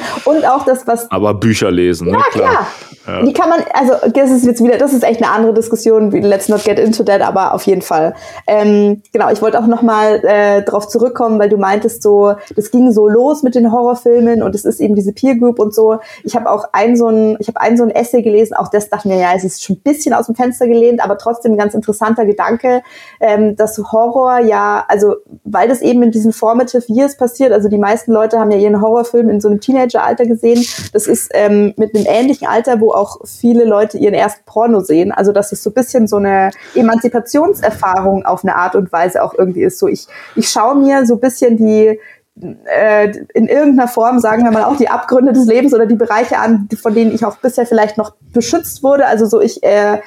Speaker 1: und auch das, was.
Speaker 2: Aber Bücher lesen,
Speaker 1: ja,
Speaker 2: ne?
Speaker 1: Klar. klar. Ja. Die kann man, also das ist jetzt wieder, das ist echt eine andere Diskussion, let's not get into that, aber auf jeden Fall. Ähm, genau, ich wollte auch nochmal äh, darauf zurückkommen, weil du meintest so, das ging so los mit den Horrorfilmen und es ist eben diese Peer Group und so. Ich habe auch ein so ein, ich habe ein so ein Essay gelesen, auch das dachte mir, ja, es ist schon ein bisschen aus dem Fenster gelehnt, aber trotzdem ganz interessanter Gedanke, ähm, dass Horror ja, also weil das eben in diesen formative years passiert, also die meisten Leute haben ja ihren Horrorfilm in so einem Teenageralter gesehen. Das ist ähm, mit einem ähnlichen Alter, wo auch viele Leute ihren ersten Porno sehen. Also dass es so ein bisschen so eine Emanzipationserfahrung auf eine Art und Weise auch irgendwie ist. So ich, ich schaue mir so ein bisschen die äh, in irgendeiner Form, sagen wir mal, auch die Abgründe des Lebens oder die Bereiche an, von denen ich auch bisher vielleicht noch beschützt wurde. Also so ich äh,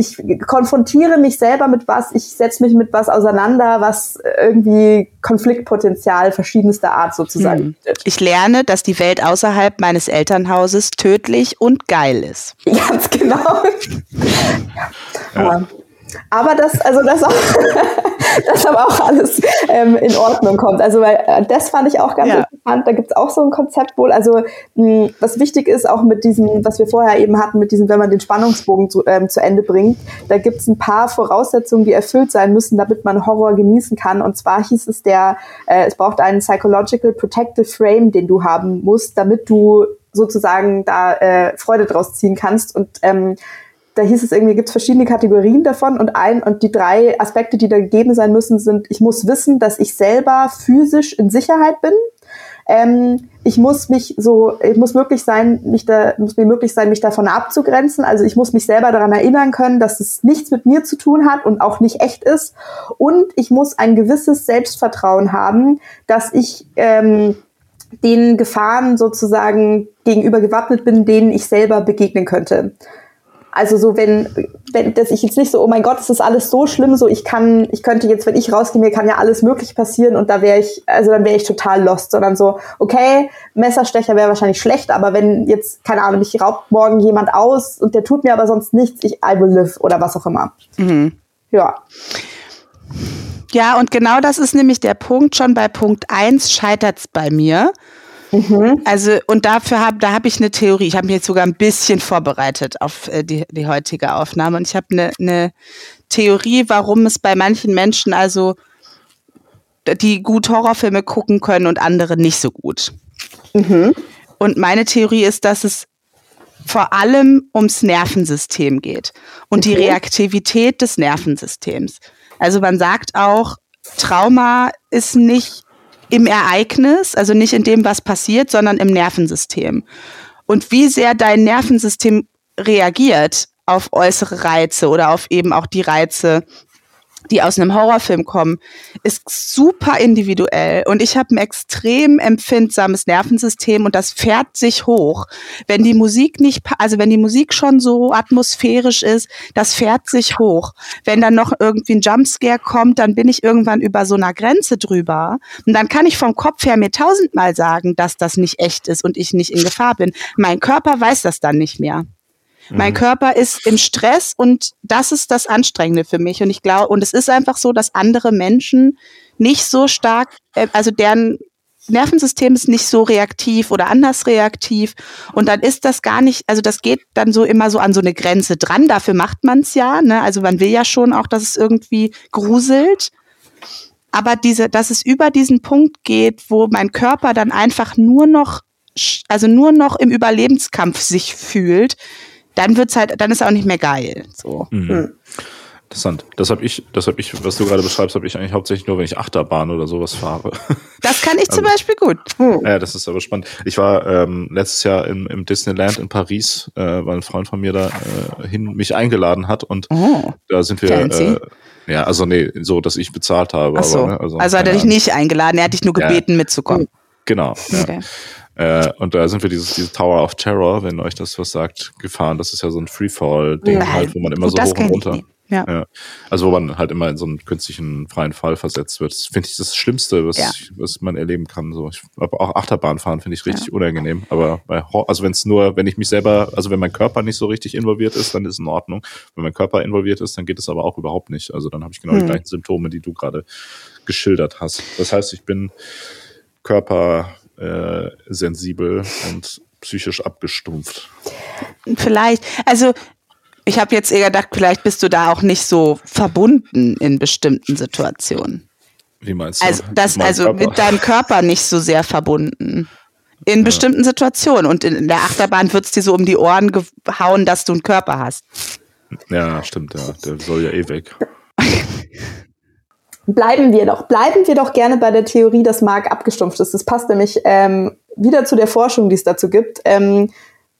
Speaker 1: ich konfrontiere mich selber mit was, ich setze mich mit was auseinander, was irgendwie Konfliktpotenzial verschiedenster Art sozusagen hm.
Speaker 3: bietet. Ich lerne, dass die Welt außerhalb meines Elternhauses tödlich und geil ist.
Speaker 1: Ganz genau. ja. Aber das, also das auch, das aber auch alles ähm, in Ordnung kommt. Also weil äh, das fand ich auch ganz ja. interessant. Da gibt es auch so ein Konzept wohl. Also mh, was wichtig ist, auch mit diesem, was wir vorher eben hatten, mit diesem, wenn man den Spannungsbogen zu, ähm, zu Ende bringt, da gibt es ein paar Voraussetzungen, die erfüllt sein müssen, damit man Horror genießen kann. Und zwar hieß es der, äh, es braucht einen Psychological Protective Frame, den du haben musst, damit du sozusagen da äh, Freude draus ziehen kannst. Und ähm, da hieß es irgendwie, gibt es verschiedene Kategorien davon und ein und die drei Aspekte, die da gegeben sein müssen, sind, ich muss wissen, dass ich selber physisch in Sicherheit bin. Ähm, ich muss mich so, ich muss möglich sein, mich da, muss mir möglich sein, mich davon abzugrenzen. Also ich muss mich selber daran erinnern können, dass es nichts mit mir zu tun hat und auch nicht echt ist. Und ich muss ein gewisses Selbstvertrauen haben, dass ich ähm, den Gefahren sozusagen gegenüber gewappnet bin, denen ich selber begegnen könnte. Also so, wenn, wenn dass ich jetzt nicht so, oh mein Gott, es ist alles so schlimm, so ich kann, ich könnte jetzt, wenn ich rausgehe, mir kann ja alles möglich passieren und da wäre ich, also dann wäre ich total lost, sondern so, okay, Messerstecher wäre wahrscheinlich schlecht, aber wenn jetzt, keine Ahnung, mich raubt morgen jemand aus und der tut mir aber sonst nichts, ich I will live oder was auch immer. Mhm. Ja.
Speaker 3: Ja, und genau das ist nämlich der Punkt. Schon bei Punkt eins scheitert es bei mir. Mhm. Also, und dafür habe, da habe ich eine Theorie. Ich habe mich jetzt sogar ein bisschen vorbereitet auf äh, die, die heutige Aufnahme. Und ich habe eine, eine Theorie, warum es bei manchen Menschen also die gut Horrorfilme gucken können und andere nicht so gut. Mhm. Und meine Theorie ist, dass es vor allem ums Nervensystem geht und okay. die Reaktivität des Nervensystems. Also man sagt auch, Trauma ist nicht im Ereignis, also nicht in dem, was passiert, sondern im Nervensystem. Und wie sehr dein Nervensystem reagiert auf äußere Reize oder auf eben auch die Reize, die aus einem Horrorfilm kommen, ist super individuell. Und ich habe ein extrem empfindsames Nervensystem und das fährt sich hoch. Wenn die Musik nicht, also wenn die Musik schon so atmosphärisch ist, das fährt sich hoch. Wenn dann noch irgendwie ein Jumpscare kommt, dann bin ich irgendwann über so einer Grenze drüber. Und dann kann ich vom Kopf her mir tausendmal sagen, dass das nicht echt ist und ich nicht in Gefahr bin. Mein Körper weiß das dann nicht mehr. Mein Körper ist im Stress und das ist das Anstrengende für mich. Und ich glaube, und es ist einfach so, dass andere Menschen nicht so stark, äh, also deren Nervensystem ist nicht so reaktiv oder anders reaktiv. Und dann ist das gar nicht, also das geht dann so immer so an so eine Grenze dran. Dafür macht man es ja. Ne? Also man will ja schon auch, dass es irgendwie gruselt. Aber diese, dass es über diesen Punkt geht, wo mein Körper dann einfach nur noch, also nur noch im Überlebenskampf sich fühlt, dann wird's halt, dann ist auch nicht mehr geil. So. Mhm. Hm.
Speaker 2: Interessant. Das habe ich, das habe ich, was du gerade beschreibst, habe ich eigentlich hauptsächlich nur, wenn ich Achterbahn oder sowas fahre.
Speaker 3: Das kann ich zum also, Beispiel gut.
Speaker 2: Hm. Ja, das ist aber spannend. Ich war ähm, letztes Jahr im, im Disneyland in Paris, äh, weil ein Freund von mir da äh, hin mich eingeladen hat und oh, da sind wir. Äh, ja, also nee, so, dass ich bezahlt habe.
Speaker 3: Ach so.
Speaker 2: Aber,
Speaker 3: ne, also, also hat er dich nicht eingeladen, er hat dich nur gebeten, ja, mitzukommen.
Speaker 2: Genau. Okay. Äh, und da sind wir dieses, dieses Tower of Terror, wenn euch das was sagt, gefahren. Das ist ja so ein Freefall-Ding, halt, wo man immer Gut, so hoch und runter. Ja. ja. Also wo man halt immer in so einen künstlichen freien Fall versetzt wird. Das finde ich das Schlimmste, was, ja. ich, was man erleben kann. So, ich aber auch Achterbahn fahren finde ich richtig ja. unangenehm. Aber bei also wenn es nur, wenn ich mich selber, also wenn mein Körper nicht so richtig involviert ist, dann ist es in Ordnung. Wenn mein Körper involviert ist, dann geht es aber auch überhaupt nicht. Also dann habe ich genau hm. die gleichen Symptome, die du gerade geschildert hast. Das heißt, ich bin körpersensibel äh, und psychisch abgestumpft.
Speaker 3: Vielleicht, also ich habe jetzt eher gedacht, vielleicht bist du da auch nicht so verbunden in bestimmten Situationen.
Speaker 2: Wie meinst du?
Speaker 3: Also, das, also Körper? mit deinem Körper nicht so sehr verbunden. In ja. bestimmten Situationen. Und in, der Achterbahn wird es dir so um die Ohren gehauen, dass du einen Körper hast.
Speaker 2: Ja, stimmt, ja. Der soll ja eh weg.
Speaker 1: Bleiben wir doch, bleiben wir doch gerne bei der Theorie, dass Mark abgestumpft ist. Das passt nämlich ähm, wieder zu der Forschung, die es dazu gibt. Ähm,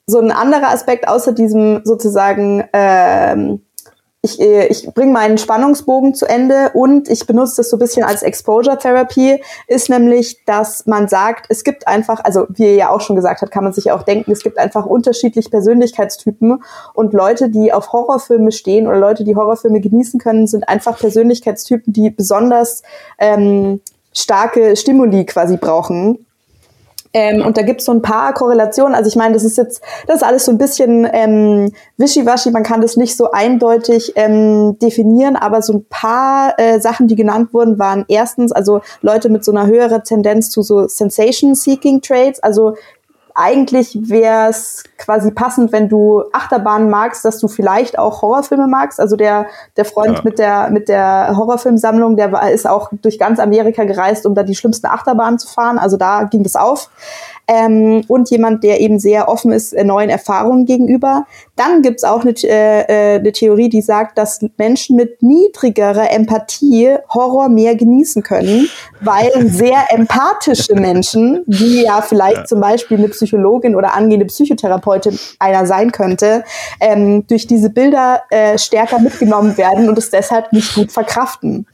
Speaker 1: so ein anderer Aspekt außer diesem sozusagen, ähm, ich, äh, ich bringe meinen Spannungsbogen zu Ende und ich benutze das so ein bisschen als Exposure Therapy, ist nämlich, dass man sagt, es gibt einfach, also wie ihr ja auch schon gesagt habt, kann man sich auch denken, es gibt einfach unterschiedliche Persönlichkeitstypen und Leute, die auf Horrorfilme stehen oder Leute, die Horrorfilme genießen können, sind einfach Persönlichkeitstypen, die besonders ähm, starke Stimuli quasi brauchen ähm, und da gibt's so ein paar Korrelationen. Also ich meine, das ist jetzt, das ist alles so ein bisschen ähm, wischiwaschi, man kann das nicht so eindeutig ähm, definieren, aber so ein paar äh, Sachen, die genannt wurden, waren erstens, also Leute mit so einer höheren Tendenz zu so Sensation-Seeking-Traits, also eigentlich wäre es quasi passend, wenn du Achterbahnen magst, dass du vielleicht auch Horrorfilme magst. Also der, der Freund ja. mit der, mit der Horrorfilmsammlung, der war, ist auch durch ganz Amerika gereist, um da die schlimmsten Achterbahnen zu fahren. Also da ging das auf ähm, und jemand, der eben sehr offen ist äh, neuen Erfahrungen gegenüber. Dann gibt's auch eine, äh, äh, eine Theorie, die sagt, dass Menschen mit niedrigerer Empathie Horror mehr genießen können, weil sehr empathische Menschen, wie ja vielleicht ja. zum Beispiel eine Psychologin oder angehende Psychotherapeutin einer sein könnte, ähm, durch diese Bilder äh, stärker mitgenommen werden und es deshalb nicht gut verkraften.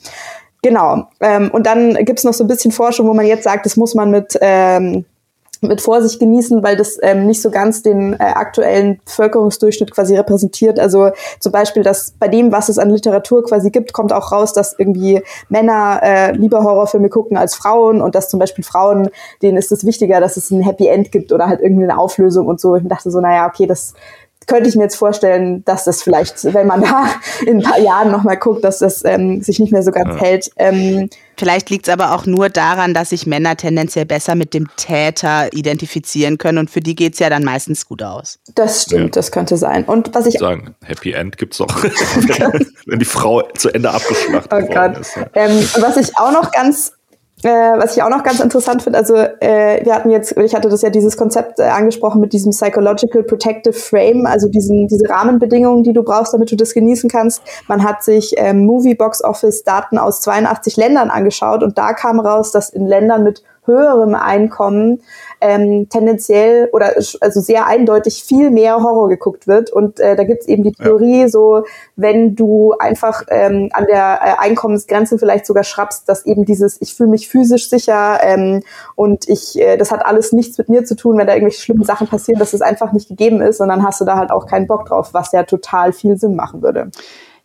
Speaker 1: Genau. Ähm, und dann gibt's noch so ein bisschen Forschung, wo man jetzt sagt, das muss man mit ähm, mit Vorsicht genießen, weil das ähm, nicht so ganz den äh, aktuellen Bevölkerungsdurchschnitt quasi repräsentiert. Also zum Beispiel, dass bei dem, was es an Literatur quasi gibt, kommt auch raus, dass irgendwie Männer äh, lieber Horrorfilme gucken als Frauen und dass zum Beispiel Frauen, denen ist es wichtiger, dass es ein Happy End gibt oder halt irgendwie eine Auflösung und so. Ich dachte so, naja, okay, das könnte ich mir jetzt vorstellen, dass das vielleicht, wenn man da in ein paar Jahren nochmal guckt, dass das ähm, sich nicht mehr so ganz ja. hält. Ähm,
Speaker 3: vielleicht liegt es aber auch nur daran, dass sich Männer tendenziell besser mit dem Täter identifizieren können und für die geht's ja dann meistens gut aus.
Speaker 1: Das stimmt, ja. das könnte sein. Und was ich
Speaker 2: sagen, Happy End gibt's auch, wenn die Frau zu Ende abgeschlachtet oh worden ist. Ja.
Speaker 1: Ähm, was ich auch noch ganz äh, was ich auch noch ganz interessant finde, also äh, wir hatten jetzt, ich hatte das ja dieses Konzept äh, angesprochen mit diesem Psychological Protective Frame, also diesen, diese Rahmenbedingungen, die du brauchst, damit du das genießen kannst. Man hat sich ähm, Movie Box Office Daten aus 82 Ländern angeschaut und da kam raus, dass in Ländern mit höherem Einkommen ähm, tendenziell oder also sehr eindeutig viel mehr Horror geguckt wird. Und äh, da gibt's eben die Theorie, ja. so wenn du einfach ähm, an der äh, Einkommensgrenze vielleicht sogar schraubst, dass eben dieses, ich fühle mich physisch sicher ähm, und ich, äh, das hat alles nichts mit mir zu tun, wenn da irgendwelche schlimmen Sachen passieren, dass es einfach nicht gegeben ist und dann hast du da halt auch keinen Bock drauf, was ja total viel Sinn machen würde.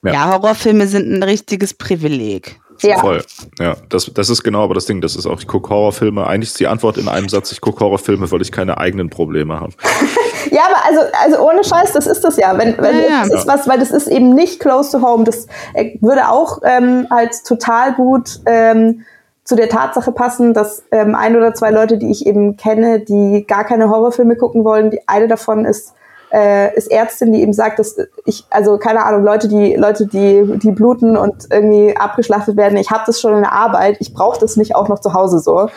Speaker 3: Ja, ja Horrorfilme sind ein richtiges Privileg.
Speaker 2: Ja. Voll. Ja, das, das ist genau aber das Ding. Das ist auch, ich gucke Horrorfilme. Eigentlich ist die Antwort in einem Satz, ich gucke Horrorfilme, weil ich keine eigenen Probleme habe.
Speaker 1: ja, aber also, also ohne Scheiß, das ist das ja. Wenn, wenn
Speaker 3: Ja, ja.
Speaker 1: Das ist was, weil das ist eben nicht close to home. Das äh, würde auch ähm, halt total gut ähm, zu der Tatsache passen, dass ähm, ein oder zwei Leute, die ich eben kenne, die gar keine Horrorfilme gucken wollen, die eine davon ist äh, ist Ärztin, die eben sagt, dass ich, also keine Ahnung, Leute, die Leute, die die bluten und irgendwie abgeschlachtet werden, ich habe das schon in der Arbeit, ich brauche das nicht auch noch zu Hause so.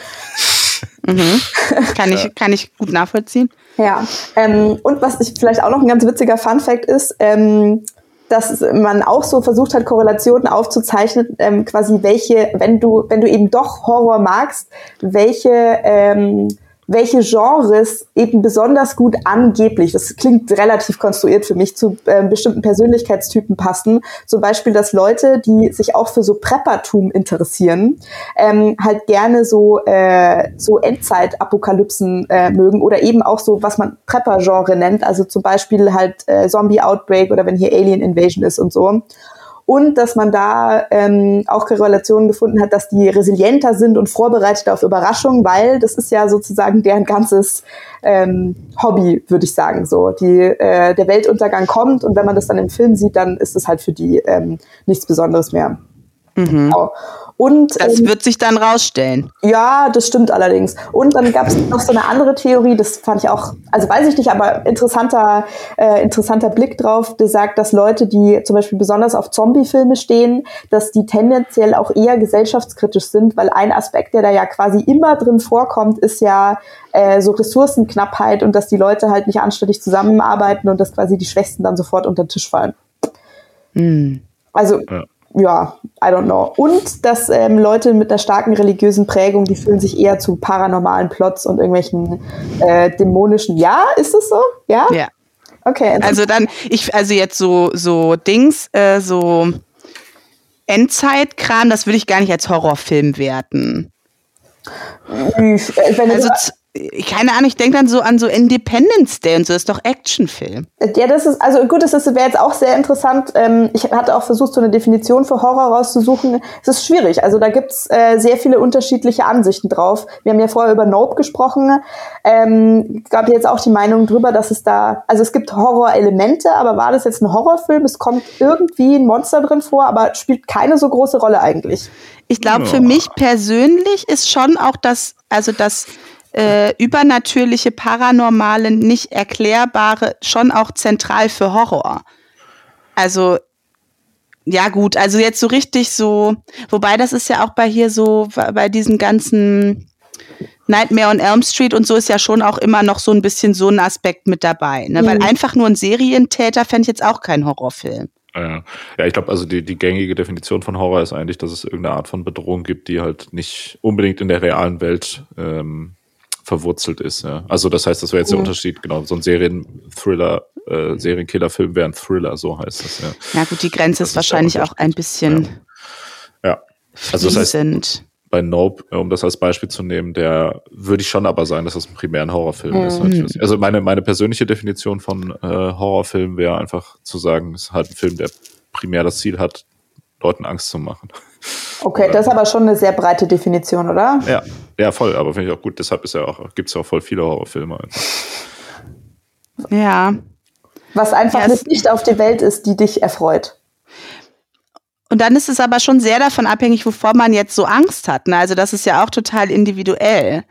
Speaker 3: Mhm. Kann, ich, kann ich gut nachvollziehen.
Speaker 1: Ja, ähm, und was ich vielleicht auch noch ein ganz witziger Fun-Fact ist, ähm, dass man auch so versucht hat, Korrelationen aufzuzeichnen, ähm, quasi welche, wenn du, wenn du eben doch Horror magst, welche ähm, welche Genres eben besonders gut angeblich, das klingt relativ konstruiert für mich, zu äh, bestimmten Persönlichkeitstypen passen. Zum Beispiel, dass Leute, die sich auch für so Preppertum interessieren, ähm, halt gerne so, äh, so Endzeit-Apokalypsen äh, mögen oder eben auch so, was man Prepper-Genre nennt, also zum Beispiel halt äh, Zombie-Outbreak oder wenn hier Alien Invasion ist und so und dass man da ähm, auch Korrelationen gefunden hat, dass die resilienter sind und vorbereitet auf Überraschungen, weil das ist ja sozusagen deren ganzes ähm, Hobby, würde ich sagen. So, die äh, der Weltuntergang kommt und wenn man das dann im Film sieht, dann ist es halt für die ähm, nichts Besonderes mehr. Genau. Und
Speaker 3: Das
Speaker 1: ähm,
Speaker 3: wird sich dann rausstellen.
Speaker 1: ja, das stimmt allerdings. Und dann gab es noch so eine andere Theorie, das fand ich auch, also weiß ich nicht, aber interessanter, äh, interessanter Blick drauf, der sagt, dass Leute, die zum Beispiel besonders auf Zombie-Filme stehen, dass die tendenziell auch eher gesellschaftskritisch sind, weil ein Aspekt, der da ja quasi immer drin vorkommt, ist ja äh, so Ressourcenknappheit und dass die Leute halt nicht anständig zusammenarbeiten und dass quasi die Schwächsten dann sofort unter den Tisch fallen. Also
Speaker 2: Ja.
Speaker 1: Ja, I don't know. Und dass ähm, Leute mit einer starken religiösen Prägung, die fühlen sich eher zu paranormalen Plots und irgendwelchen äh, dämonischen. Ja, ist das so? Ja?
Speaker 3: Ja.
Speaker 1: Okay.
Speaker 3: Also dann, ich, also jetzt so, so Dings, äh, so Endzeitkram, das würde ich gar nicht als Horrorfilm werten.
Speaker 1: äh, wenn
Speaker 3: Also keine Ahnung, ich denke dann so an so Independence Day und so, ist doch Actionfilm.
Speaker 1: ja, das ist, also gut, das wäre jetzt auch sehr interessant. Ähm, ich hatte auch versucht, so eine Definition für Horror rauszusuchen. Es ist schwierig. Also da gibt's äh, sehr viele unterschiedliche Ansichten drauf. Wir haben ja vorher über Nope gesprochen. Ähm, gab jetzt auch die Meinung drüber, dass es da, also es gibt Horrorelemente, aber war das jetzt ein Horrorfilm? Es kommt irgendwie ein Monster drin vor, aber spielt keine so große Rolle eigentlich.
Speaker 3: Ich glaube,
Speaker 2: Ja.
Speaker 3: für mich persönlich ist schon auch das, also das äh, übernatürliche, paranormale, nicht erklärbare schon auch zentral für Horror. Also ja gut, also jetzt so richtig so, wobei das ist ja auch bei hier so bei diesen ganzen Nightmare on Elm Street und so ist ja schon auch immer noch so ein bisschen so ein Aspekt mit dabei, ne? weil
Speaker 1: Mhm.
Speaker 3: einfach nur ein Serientäter fände ich jetzt auch kein Horrorfilm.
Speaker 2: Ja, ja ich glaube, also die, die gängige Definition von Horror ist eigentlich, dass es irgendeine Art von Bedrohung gibt, die halt nicht unbedingt in der realen Welt ähm, verwurzelt ist. Ja. Also das heißt, das wäre jetzt der
Speaker 1: Mhm.
Speaker 2: Unterschied, genau, so ein Serienthriller, äh, Serienkiller-Film wäre ein Thriller, so heißt das, ja.
Speaker 3: Ja gut, die Grenze ist
Speaker 2: ist
Speaker 3: wahrscheinlich auch ein bisschen
Speaker 2: Ja. Also das heißt, bei Nope, um das als Beispiel zu nehmen, der würde ich schon aber sagen, dass das ein primär ein Horrorfilm ist.
Speaker 3: Mhm.
Speaker 2: Nicht. Also meine, meine persönliche Definition von äh, Horrorfilm wäre einfach zu sagen, es ist halt ein Film, der primär das Ziel hat, Leuten Angst zu machen.
Speaker 1: Okay, das ist aber schon eine sehr breite Definition, oder?
Speaker 2: Ja, ja, voll, aber finde ich auch gut. Deshalb ist ja auch, gibt es ja auch voll viele Horrorfilme.
Speaker 3: Ja.
Speaker 1: Was einfach
Speaker 3: Ja,
Speaker 1: Sicht auf die Welt ist, die dich erfreut.
Speaker 3: Und dann ist es aber schon sehr davon abhängig, wovor man jetzt so Angst hat. Ne? Also das ist ja auch total individuell.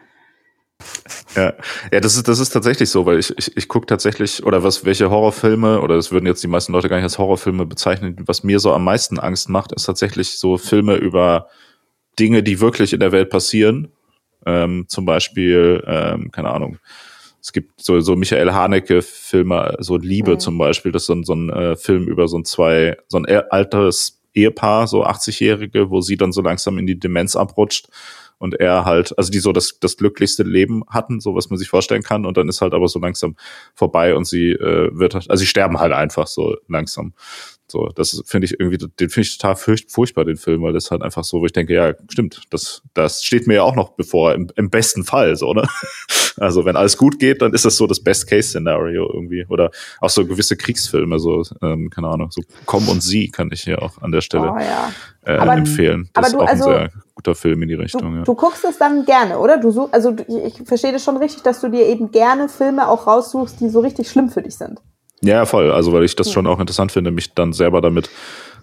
Speaker 2: Ja, ja das, ist, das ist tatsächlich so, weil ich, ich, ich gucke tatsächlich, oder was, welche Horrorfilme, oder das würden jetzt die meisten Leute gar nicht als Horrorfilme bezeichnen, was mir so am meisten Angst macht, ist tatsächlich so Filme über Dinge, die wirklich in der Welt passieren. Ähm, zum Beispiel, ähm, keine Ahnung, es gibt so, so Michael Haneke-Filme, so Liebe
Speaker 1: Mhm.
Speaker 2: zum Beispiel, das ist so ein, so ein äh, Film über so ein zwei, so ein e- altes Ehepaar, so 80-Jährige, wo sie dann so langsam in die Demenz abrutscht und er halt, also die so das, das glücklichste Leben hatten, so was man sich vorstellen kann, und dann ist halt aber so langsam vorbei und sie äh, wird, also sie sterben halt einfach so langsam. So, das finde ich irgendwie, den finde ich total furcht, furchtbar, den Film, weil das halt einfach so, wo ich denke, ja, stimmt, das, das steht mir ja auch noch bevor, im, im besten Fall, so, ne? Also, wenn alles gut geht, dann ist das so das Best-Case-Szenario irgendwie. Oder auch so gewisse Kriegsfilme, so, ähm, keine Ahnung, so Komm und Sie kann ich hier auch an der Stelle
Speaker 1: Oh, ja.
Speaker 2: äh,
Speaker 1: Aber-
Speaker 2: empfehlen. Das
Speaker 1: aber
Speaker 2: ist
Speaker 1: du,
Speaker 2: auch
Speaker 1: also,
Speaker 2: ein sehr guter Film in die
Speaker 1: Du,
Speaker 2: Richtung, ja.
Speaker 1: du guckst es dann gerne, oder? Du such, also du, ich verstehe das schon richtig, dass du dir eben gerne Filme auch raussuchst, die so richtig schlimm für dich sind.
Speaker 2: Ja, voll. Also, weil ich das schon auch interessant finde, mich dann selber damit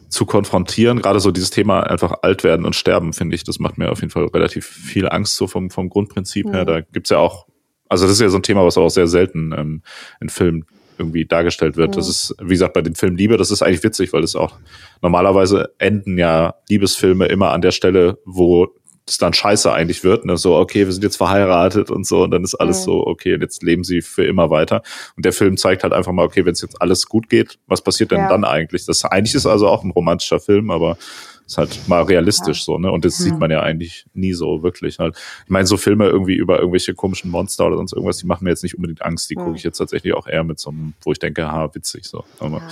Speaker 2: zu konfrontieren. Gerade so dieses Thema einfach alt werden und sterben, finde ich, das macht mir auf jeden Fall relativ viel Angst, so vom, vom Grundprinzip her.
Speaker 1: Mhm.
Speaker 2: Da gibt's ja auch, also das ist ja so ein Thema, was auch sehr selten ähm, in Filmen irgendwie dargestellt wird. Das
Speaker 1: Mhm.
Speaker 2: ist, wie gesagt, bei den Filmen Liebe, das ist eigentlich witzig, weil es auch normalerweise enden ja Liebesfilme immer an der Stelle, wo es dann scheiße eigentlich wird. Ne? So, okay, wir sind jetzt verheiratet und so, und dann ist alles
Speaker 1: Mhm.
Speaker 2: so, okay, und jetzt leben sie für immer weiter. Und der Film zeigt halt einfach mal, okay, wenn es jetzt alles gut geht, was passiert denn
Speaker 1: Ja.
Speaker 2: dann eigentlich? Das eigentlich ist also auch ein romantischer Film, aber ist halt mal realistisch so, ne? Und das sieht man ja eigentlich nie so wirklich halt. Ich meine, so Filme irgendwie über irgendwelche komischen Monster oder sonst irgendwas, die machen mir jetzt nicht unbedingt Angst. Die
Speaker 1: Mhm.
Speaker 2: gucke ich jetzt tatsächlich auch eher mit so einem, wo ich denke, ha, witzig so. Aber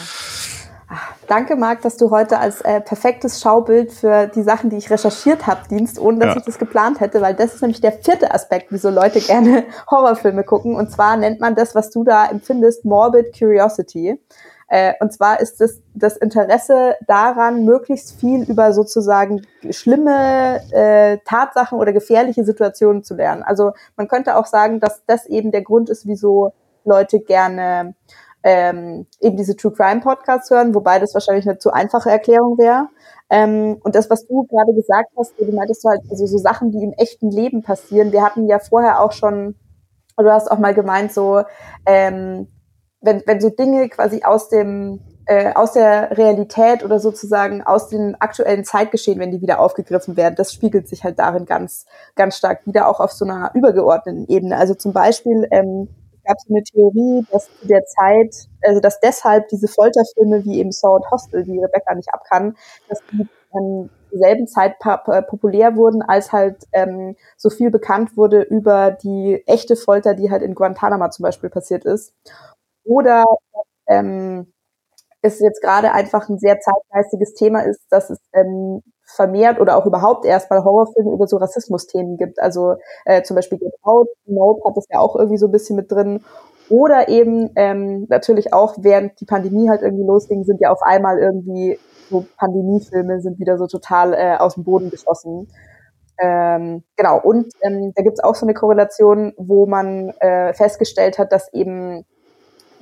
Speaker 1: Danke, Marc, dass du heute als äh, perfektes Schaubild für die Sachen, die ich recherchiert habe, dienst, ohne dass
Speaker 2: Ja.
Speaker 1: ich das geplant hätte, weil das ist nämlich der vierte Aspekt, wieso Leute gerne Horrorfilme gucken. Und zwar nennt man das, was du da empfindest, Morbid Curiosity. Äh, und zwar ist es das Interesse daran, möglichst viel über sozusagen schlimme äh, Tatsachen oder gefährliche Situationen zu lernen. Also man könnte auch sagen, dass das eben der Grund ist, wieso Leute gerne ähm, eben diese True Crime Podcasts hören, wobei das wahrscheinlich eine zu einfache Erklärung wäre. Ähm, und das, was du gerade gesagt hast, du meintest du halt, also so Sachen, die im echten Leben passieren. Wir hatten ja vorher auch schon, du hast auch mal gemeint, so, ähm, wenn, wenn so Dinge quasi aus dem, äh, aus der Realität oder sozusagen aus dem aktuellen Zeitgeschehen, wenn die wieder aufgegriffen werden, das spiegelt sich halt darin ganz, ganz stark wieder, auch auf so einer übergeordneten Ebene. Also zum Beispiel, ähm, gab es eine Theorie, dass zu der Zeit, also dass deshalb diese Folterfilme wie eben Saw und Hostel, die Rebecca nicht abkann, dass die ähm, selben Zeit populär wurden, als halt ähm, so viel bekannt wurde über die echte Folter, die halt in Guantanamo zum Beispiel passiert ist. Oder ähm, es jetzt gerade einfach ein sehr zeitgeistiges Thema ist, dass es ähm, vermehrt oder auch überhaupt erstmal Horrorfilme über so Rassismusthemen gibt. Also äh, zum Beispiel Get Out, Nope hat das ja auch irgendwie so ein bisschen mit drin. Oder eben ähm, natürlich auch, während die Pandemie halt irgendwie losging, sind ja auf einmal irgendwie so Pandemiefilme sind wieder so total äh, aus dem Boden geschossen. Ähm, genau, und ähm, da gibt's auch so eine Korrelation, wo man äh, festgestellt hat, dass eben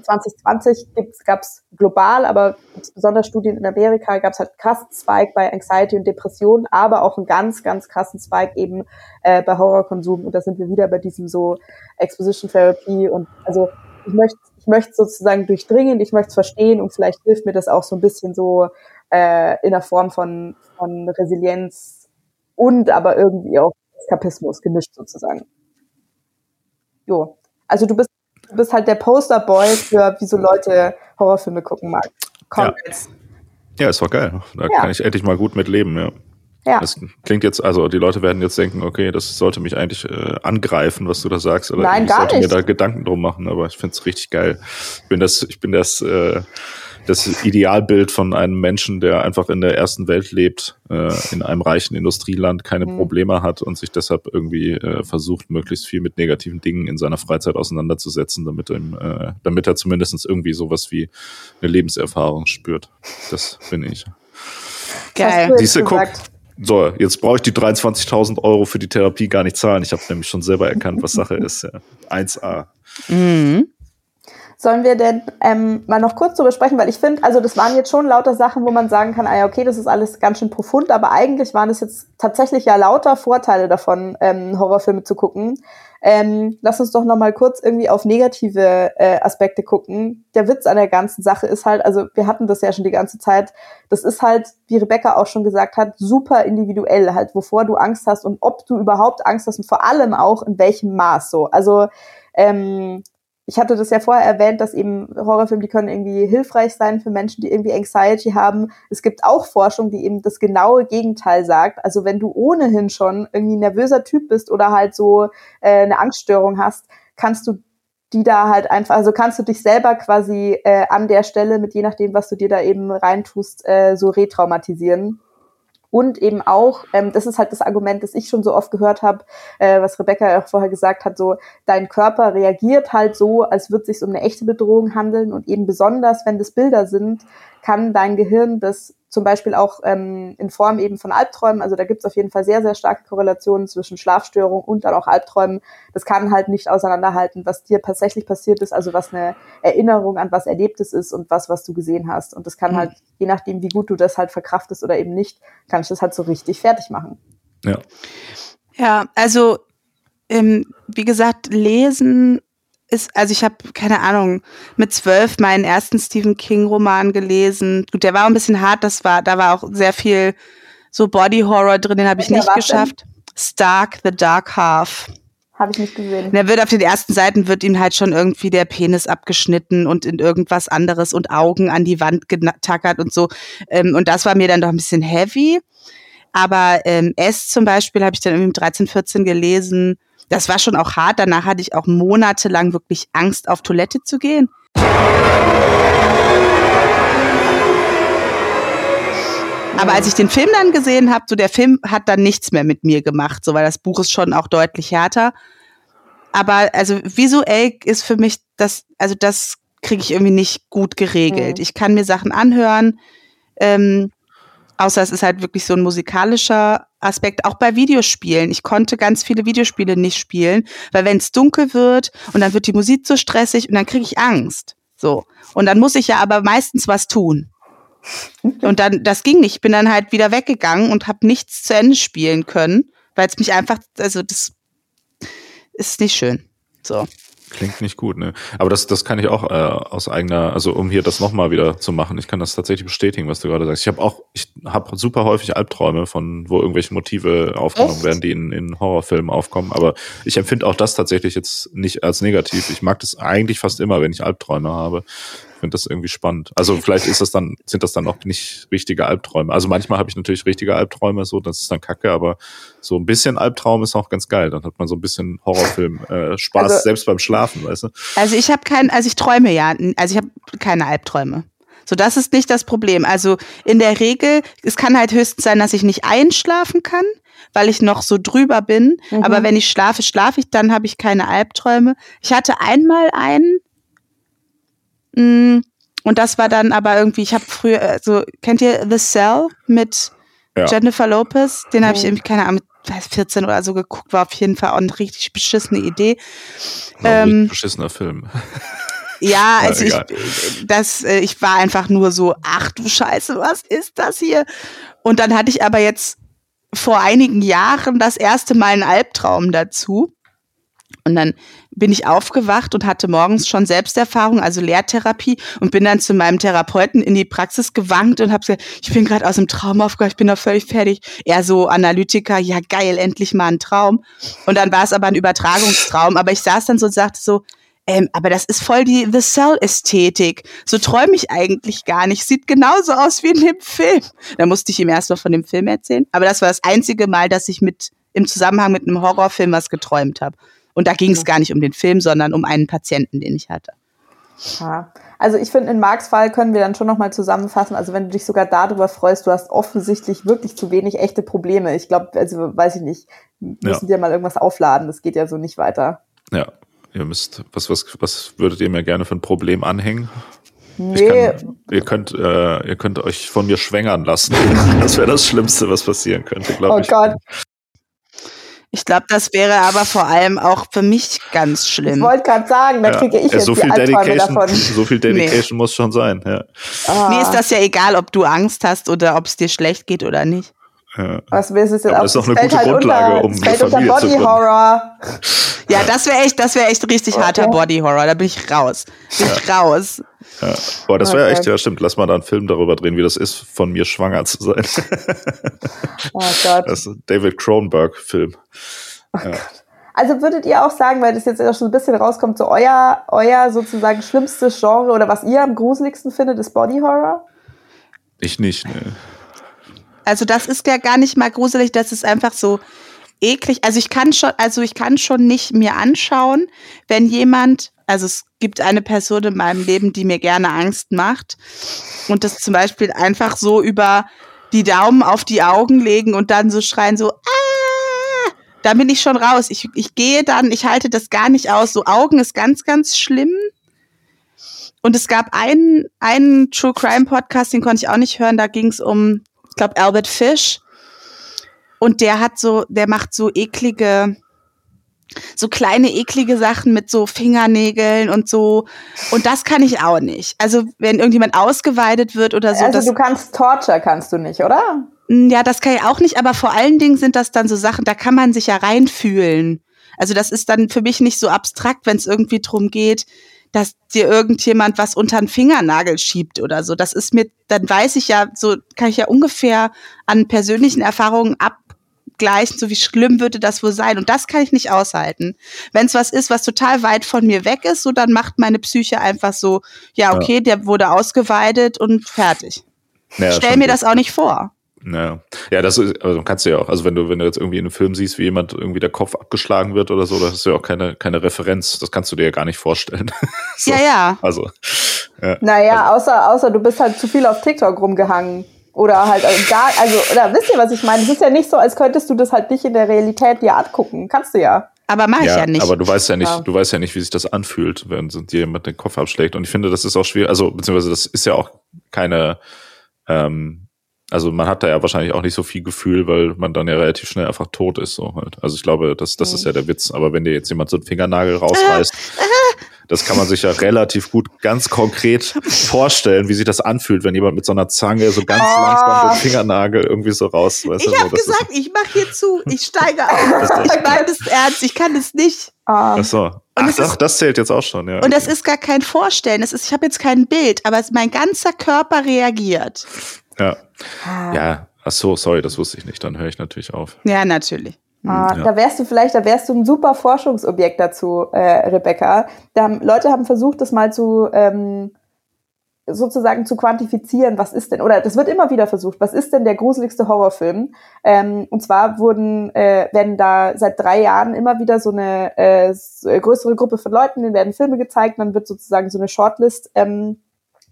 Speaker 1: 2020 gab es global, aber besonders Studien in Amerika, gab es halt einen krassen Zweig bei Anxiety und Depression, aber auch einen ganz, ganz krassen Zweig eben äh, bei Horrorkonsum. Und da sind wir wieder bei diesem so Exposition Therapy und also ich möchte ich möchte sozusagen durchdringen, ich möchte es verstehen und vielleicht hilft mir das auch so ein bisschen so äh, in der Form von, von Resilienz und aber irgendwie auch Eskapismus gemischt sozusagen. Jo. Also du bist du bist halt der Posterboy für wie so Leute Horrorfilme gucken mag. Komm
Speaker 2: Ja.
Speaker 1: jetzt.
Speaker 2: ja, ist doch geil. Da
Speaker 1: Ja.
Speaker 2: kann ich endlich mal gut mit leben, ja.
Speaker 1: Ja.
Speaker 2: Das klingt jetzt, also die Leute werden jetzt denken, okay, das sollte mich eigentlich äh, angreifen, was du da sagst. Oder
Speaker 1: Nein,
Speaker 2: ich
Speaker 1: gar
Speaker 2: sollte
Speaker 1: nicht.
Speaker 2: mir da Gedanken drum machen, aber ich find's richtig geil. Ich bin das, ich bin das, äh, das Idealbild von einem Menschen, der einfach in der ersten Welt lebt, äh, in einem reichen Industrieland, keine
Speaker 1: Mhm.
Speaker 2: Probleme hat und sich deshalb irgendwie äh, versucht, möglichst viel mit negativen Dingen in seiner Freizeit auseinanderzusetzen, damit, ihm, äh, damit er zumindest irgendwie sowas wie eine Lebenserfahrung spürt. Das bin ich.
Speaker 3: Geil.
Speaker 1: du jetzt
Speaker 2: Siehste, guck. So, jetzt brauche ich die 23.000 Euro für die Therapie gar nicht zahlen. Ich habe nämlich schon selber erkannt, was Sache ist. Ja. 1a.
Speaker 3: Mhm.
Speaker 1: Sollen wir denn ähm, mal noch kurz drüber sprechen, weil ich finde, also das waren jetzt schon lauter Sachen, wo man sagen kann, ah ja, okay, das ist alles ganz schön profund, aber eigentlich waren es jetzt tatsächlich ja lauter Vorteile davon, ähm, Horrorfilme zu gucken. Ähm, lass uns doch noch mal kurz irgendwie auf negative äh, Aspekte gucken. Der Witz an der ganzen Sache ist halt, also wir hatten das ja schon die ganze Zeit, das ist halt, wie Rebecca auch schon gesagt hat, super individuell, halt, wovor du Angst hast und ob du überhaupt Angst hast und vor allem auch in welchem Maß so. Also ähm, ich hatte das ja vorher erwähnt, dass eben Horrorfilme, die können irgendwie hilfreich sein für Menschen, die irgendwie Anxiety haben. Es gibt auch Forschung, die eben das genaue Gegenteil sagt. Also wenn du ohnehin schon irgendwie ein nervöser Typ bist oder halt so äh, eine Angststörung hast, kannst du die da halt einfach, also kannst du dich selber quasi äh, an der Stelle mit je nachdem, was du dir da eben reintust, äh, so retraumatisieren. Und eben auch, ähm, das ist halt das Argument, das ich schon so oft gehört habe, äh, was Rebecca auch vorher gesagt hat, so dein Körper reagiert halt so, als würde es sich um eine echte Bedrohung handeln. Und eben besonders, wenn das Bilder sind, kann dein Gehirn das zum Beispiel auch ähm, in Form eben von Albträumen. Also da gibt es auf jeden Fall sehr, sehr starke Korrelationen zwischen Schlafstörung und dann auch Albträumen. Das kann halt nicht auseinanderhalten, was dir tatsächlich passiert ist, also was eine Erinnerung an was Erlebtes ist und was, was du gesehen hast. Und das kann mhm. halt, je nachdem, wie gut du das halt verkraftest oder eben nicht, kannst du das halt so richtig fertig machen.
Speaker 2: Ja.
Speaker 3: Ja, also ähm, wie gesagt, lesen ist, also ich habe, keine Ahnung, mit zwölf meinen ersten Stephen King-Roman gelesen. Gut, der war ein bisschen hart, das war, da war auch sehr viel so Body-Horror drin, den habe ich nicht geschafft. Denn? Stark, The Dark Half.
Speaker 1: Habe ich nicht gesehen.
Speaker 3: Der wird auf den ersten Seiten wird ihm halt schon irgendwie der Penis abgeschnitten und in irgendwas anderes und Augen an die Wand getackert und so. Ähm, und das war mir dann doch ein bisschen heavy. Aber ähm, S zum Beispiel habe ich dann irgendwie mit 13, 14 gelesen das war schon auch hart. Danach hatte ich auch monatelang wirklich Angst, auf Toilette zu gehen. Aber als ich den Film dann gesehen habe, so der Film hat dann nichts mehr mit mir gemacht, so weil das Buch ist schon auch deutlich härter. Aber also visuell ist für mich das, also das kriege ich irgendwie nicht gut geregelt. Mhm. Ich kann mir Sachen anhören, ähm, außer es ist halt wirklich so ein musikalischer Aspekt, auch bei Videospielen. Ich konnte ganz viele Videospiele nicht spielen, weil wenn es dunkel wird und dann wird die Musik so stressig und dann kriege ich Angst. So. Und dann muss ich ja aber meistens was tun. Und dann, das ging nicht. Ich bin dann halt wieder weggegangen und habe nichts zu Ende spielen können, weil es mich einfach, also das ist nicht schön. So.
Speaker 2: Klingt nicht gut, ne? Aber das, das kann ich auch äh, aus eigener, also um hier das nochmal wieder zu machen, ich kann das tatsächlich bestätigen, was du gerade sagst. Ich habe auch, ich habe super häufig Albträume, von wo irgendwelche Motive aufgenommen Echt? werden, die in, in Horrorfilmen aufkommen. Aber ich empfinde auch das tatsächlich jetzt nicht als negativ. Ich mag das eigentlich fast immer, wenn ich Albträume habe. Ich finde das irgendwie spannend. Also vielleicht ist das dann, sind das dann auch nicht richtige Albträume. Also manchmal habe ich natürlich richtige Albträume, so, das ist dann kacke, aber so ein bisschen Albtraum ist auch ganz geil. Dann hat man so ein bisschen Horrorfilm äh, Spaß, also, selbst beim Schlafen, weißt du?
Speaker 3: Also ich habe keinen, also ich träume ja, also ich habe keine Albträume. So, das ist nicht das Problem. Also in der Regel, es kann halt höchstens sein, dass ich nicht einschlafen kann, weil ich noch so drüber bin. Mhm. Aber wenn ich schlafe, schlafe ich, dann habe ich keine Albträume. Ich hatte einmal einen, und das war dann aber irgendwie, ich habe früher, also kennt ihr The Cell mit ja. Jennifer Lopez? Den habe ich irgendwie, keine Ahnung, mit 14 oder so geguckt, war auf jeden Fall auch eine richtig beschissene Idee.
Speaker 2: Ähm, beschissener Film.
Speaker 3: Ja, also ja, ich, das, äh, ich war einfach nur so, ach du Scheiße, was ist das hier? Und dann hatte ich aber jetzt vor einigen Jahren das erste Mal einen Albtraum dazu. Und dann bin ich aufgewacht und hatte morgens schon Selbsterfahrung, also Lehrtherapie und bin dann zu meinem Therapeuten in die Praxis gewankt und habe gesagt, ich bin gerade aus dem Traum aufgewacht, ich bin da völlig fertig. Er so Analytiker, ja geil, endlich mal ein Traum. Und dann war es aber ein Übertragungstraum, aber ich saß dann so und sagte so, ähm, aber das ist voll die The Cell-Ästhetik. So träume ich eigentlich gar nicht. Sieht genauso aus wie in dem Film. Da musste ich ihm erst mal von dem Film erzählen. Aber das war das einzige Mal, dass ich mit im Zusammenhang mit einem Horrorfilm was geträumt habe. Und da ging es gar nicht um den Film, sondern um einen Patienten, den ich hatte.
Speaker 1: Ja. Also ich finde, in Marks Fall können wir dann schon nochmal zusammenfassen. Also wenn du dich sogar darüber freust, du hast offensichtlich wirklich zu wenig echte Probleme. Ich glaube, also weiß ich nicht, müssen ja. wir mal irgendwas aufladen. Das geht ja so nicht weiter.
Speaker 2: Ja, ihr müsst, was, was, was würdet ihr mir gerne für ein Problem anhängen?
Speaker 1: Nee.
Speaker 2: Kann, ihr könnt, äh, ihr könnt euch von mir schwängern lassen. Das wäre das Schlimmste, was passieren könnte, glaube
Speaker 1: oh
Speaker 2: ich.
Speaker 1: Oh Gott.
Speaker 3: Ich glaube, das wäre aber vor allem auch für mich ganz schlimm.
Speaker 1: Ich wollte gerade sagen, da kriege ich ja, jetzt
Speaker 2: so
Speaker 1: die
Speaker 2: viel
Speaker 1: Dedication, davon.
Speaker 2: So viel Dedication nee. muss schon sein, ja.
Speaker 3: Ah. Mir ist das ja egal, ob du Angst hast oder ob es dir schlecht geht oder nicht.
Speaker 2: Ja.
Speaker 1: Was willst du denn
Speaker 2: Aber das ist doch eine gute halt Grundlage, unter,
Speaker 1: um eine Familie
Speaker 2: Body
Speaker 1: zu Horror.
Speaker 3: Ja, das wäre echt, das wäre echt richtig harter Body Horror. Da bin ich raus. Bin ich raus.
Speaker 2: Ja. Boah, das wäre echt, ja stimmt. Lass mal da einen Film darüber drehen, wie das ist, von mir schwanger zu sein.
Speaker 1: oh Gott.
Speaker 2: Das ist ein David Cronenberg-Film.
Speaker 1: Ja. Also würdet ihr auch sagen, weil das jetzt auch schon ein bisschen rauskommt, so euer, euer sozusagen schlimmstes Genre oder was ihr am gruseligsten findet, ist Body Horror?
Speaker 2: Ich nicht, ne.
Speaker 3: Also das ist ja gar nicht mal gruselig, das ist einfach so eklig. Also ich kann schon, also ich kann schon nicht mir anschauen, wenn jemand Also es gibt eine Person in meinem Leben, die mir gerne Angst macht. Und das zum Beispiel einfach so über die Daumen auf die Augen legen und dann so schreien, so, ah! Da bin ich schon raus. Ich, ich gehe dann, ich halte das gar nicht aus. So Augen ist ganz, ganz schlimm. Und es gab einen, einen True Crime Podcast, den konnte ich auch nicht hören. Da ging es um, ich glaube, Albert Fish. Und der hat so, der macht so eklige, so kleine eklige Sachen mit so Fingernägeln und so. Und das kann ich auch nicht. Also wenn irgendjemand ausgeweidet wird oder so.
Speaker 1: Also du kannst Torture kannst du nicht, oder?
Speaker 3: Ja, das kann ich auch nicht. Aber vor allen Dingen sind das dann so Sachen, da kann man sich ja reinfühlen. Also das ist dann für mich nicht so abstrakt, wenn es irgendwie drum geht, dass dir irgendjemand was unter den Fingernagel schiebt oder so. Das ist mir, dann weiß ich ja, so kann ich ja ungefähr an persönlichen Erfahrungen ab gleichen, so wie schlimm würde das wohl sein. Und das kann ich nicht aushalten. Wenn es was ist, was total weit von mir weg ist, so dann macht meine Psyche einfach so, ja, okay, ja. der wurde ausgeweidet und fertig. Ja, Stell mir gut. das auch nicht vor.
Speaker 2: Ja, ja, das ist, also kannst du ja auch, also wenn du, wenn du jetzt irgendwie in einem Film siehst, wie jemand irgendwie der Kopf abgeschlagen wird oder so, da hast du ja auch keine, keine Referenz. Das kannst du dir ja gar nicht vorstellen.
Speaker 3: so, ja, ja.
Speaker 2: Also.
Speaker 1: Ja, naja, also. außer, außer du bist halt zu viel auf TikTok rumgehangen. Oder halt also gar, also, oder wisst ihr, was ich meine? Es ist ja nicht so, als könntest du das halt nicht in der Realität dir angucken. Kannst du ja.
Speaker 3: Aber mache ich ja, ja, nicht.
Speaker 2: Aber du weißt ja nicht, ja. du weißt ja nicht, wie sich das anfühlt, wenn dir jemand den Kopf abschlägt. Und ich finde, das ist auch schwierig, also beziehungsweise das ist ja auch keine, ähm, also man hat da ja wahrscheinlich auch nicht so viel Gefühl, weil man dann ja relativ schnell einfach tot ist. So halt. Also ich glaube, das, das ist ja der Witz. Aber wenn dir jetzt jemand so einen Fingernagel rausreißt, das kann man sich ja relativ gut ganz konkret vorstellen, wie sich das anfühlt, wenn jemand mit so einer Zange so ganz oh. langsam den Fingernagel irgendwie so raus.
Speaker 3: Weißt ich habe gesagt, ich mache hier zu, ich steige auf. ich meine das ernst, ich kann es nicht.
Speaker 2: Ach so. Ach, doch, ist, das zählt jetzt auch schon, ja.
Speaker 3: Und das ist gar kein Vorstellen. Das ist, ich habe jetzt kein Bild, aber mein ganzer Körper reagiert.
Speaker 2: Ja. Ah. Ja, ach so, sorry, das wusste ich nicht. Dann höre ich natürlich auf.
Speaker 3: Ja, natürlich.
Speaker 1: Ah, ja. Da wärst du vielleicht, da wärst du ein super Forschungsobjekt dazu, äh, Rebecca. Da haben, Leute haben versucht, das mal zu ähm, sozusagen zu quantifizieren, was ist denn, oder das wird immer wieder versucht, was ist denn der gruseligste Horrorfilm? Ähm, und zwar wurden, äh, werden da seit drei Jahren immer wieder so eine äh, größere Gruppe von Leuten, denen werden Filme gezeigt, dann wird sozusagen so eine Shortlist ähm,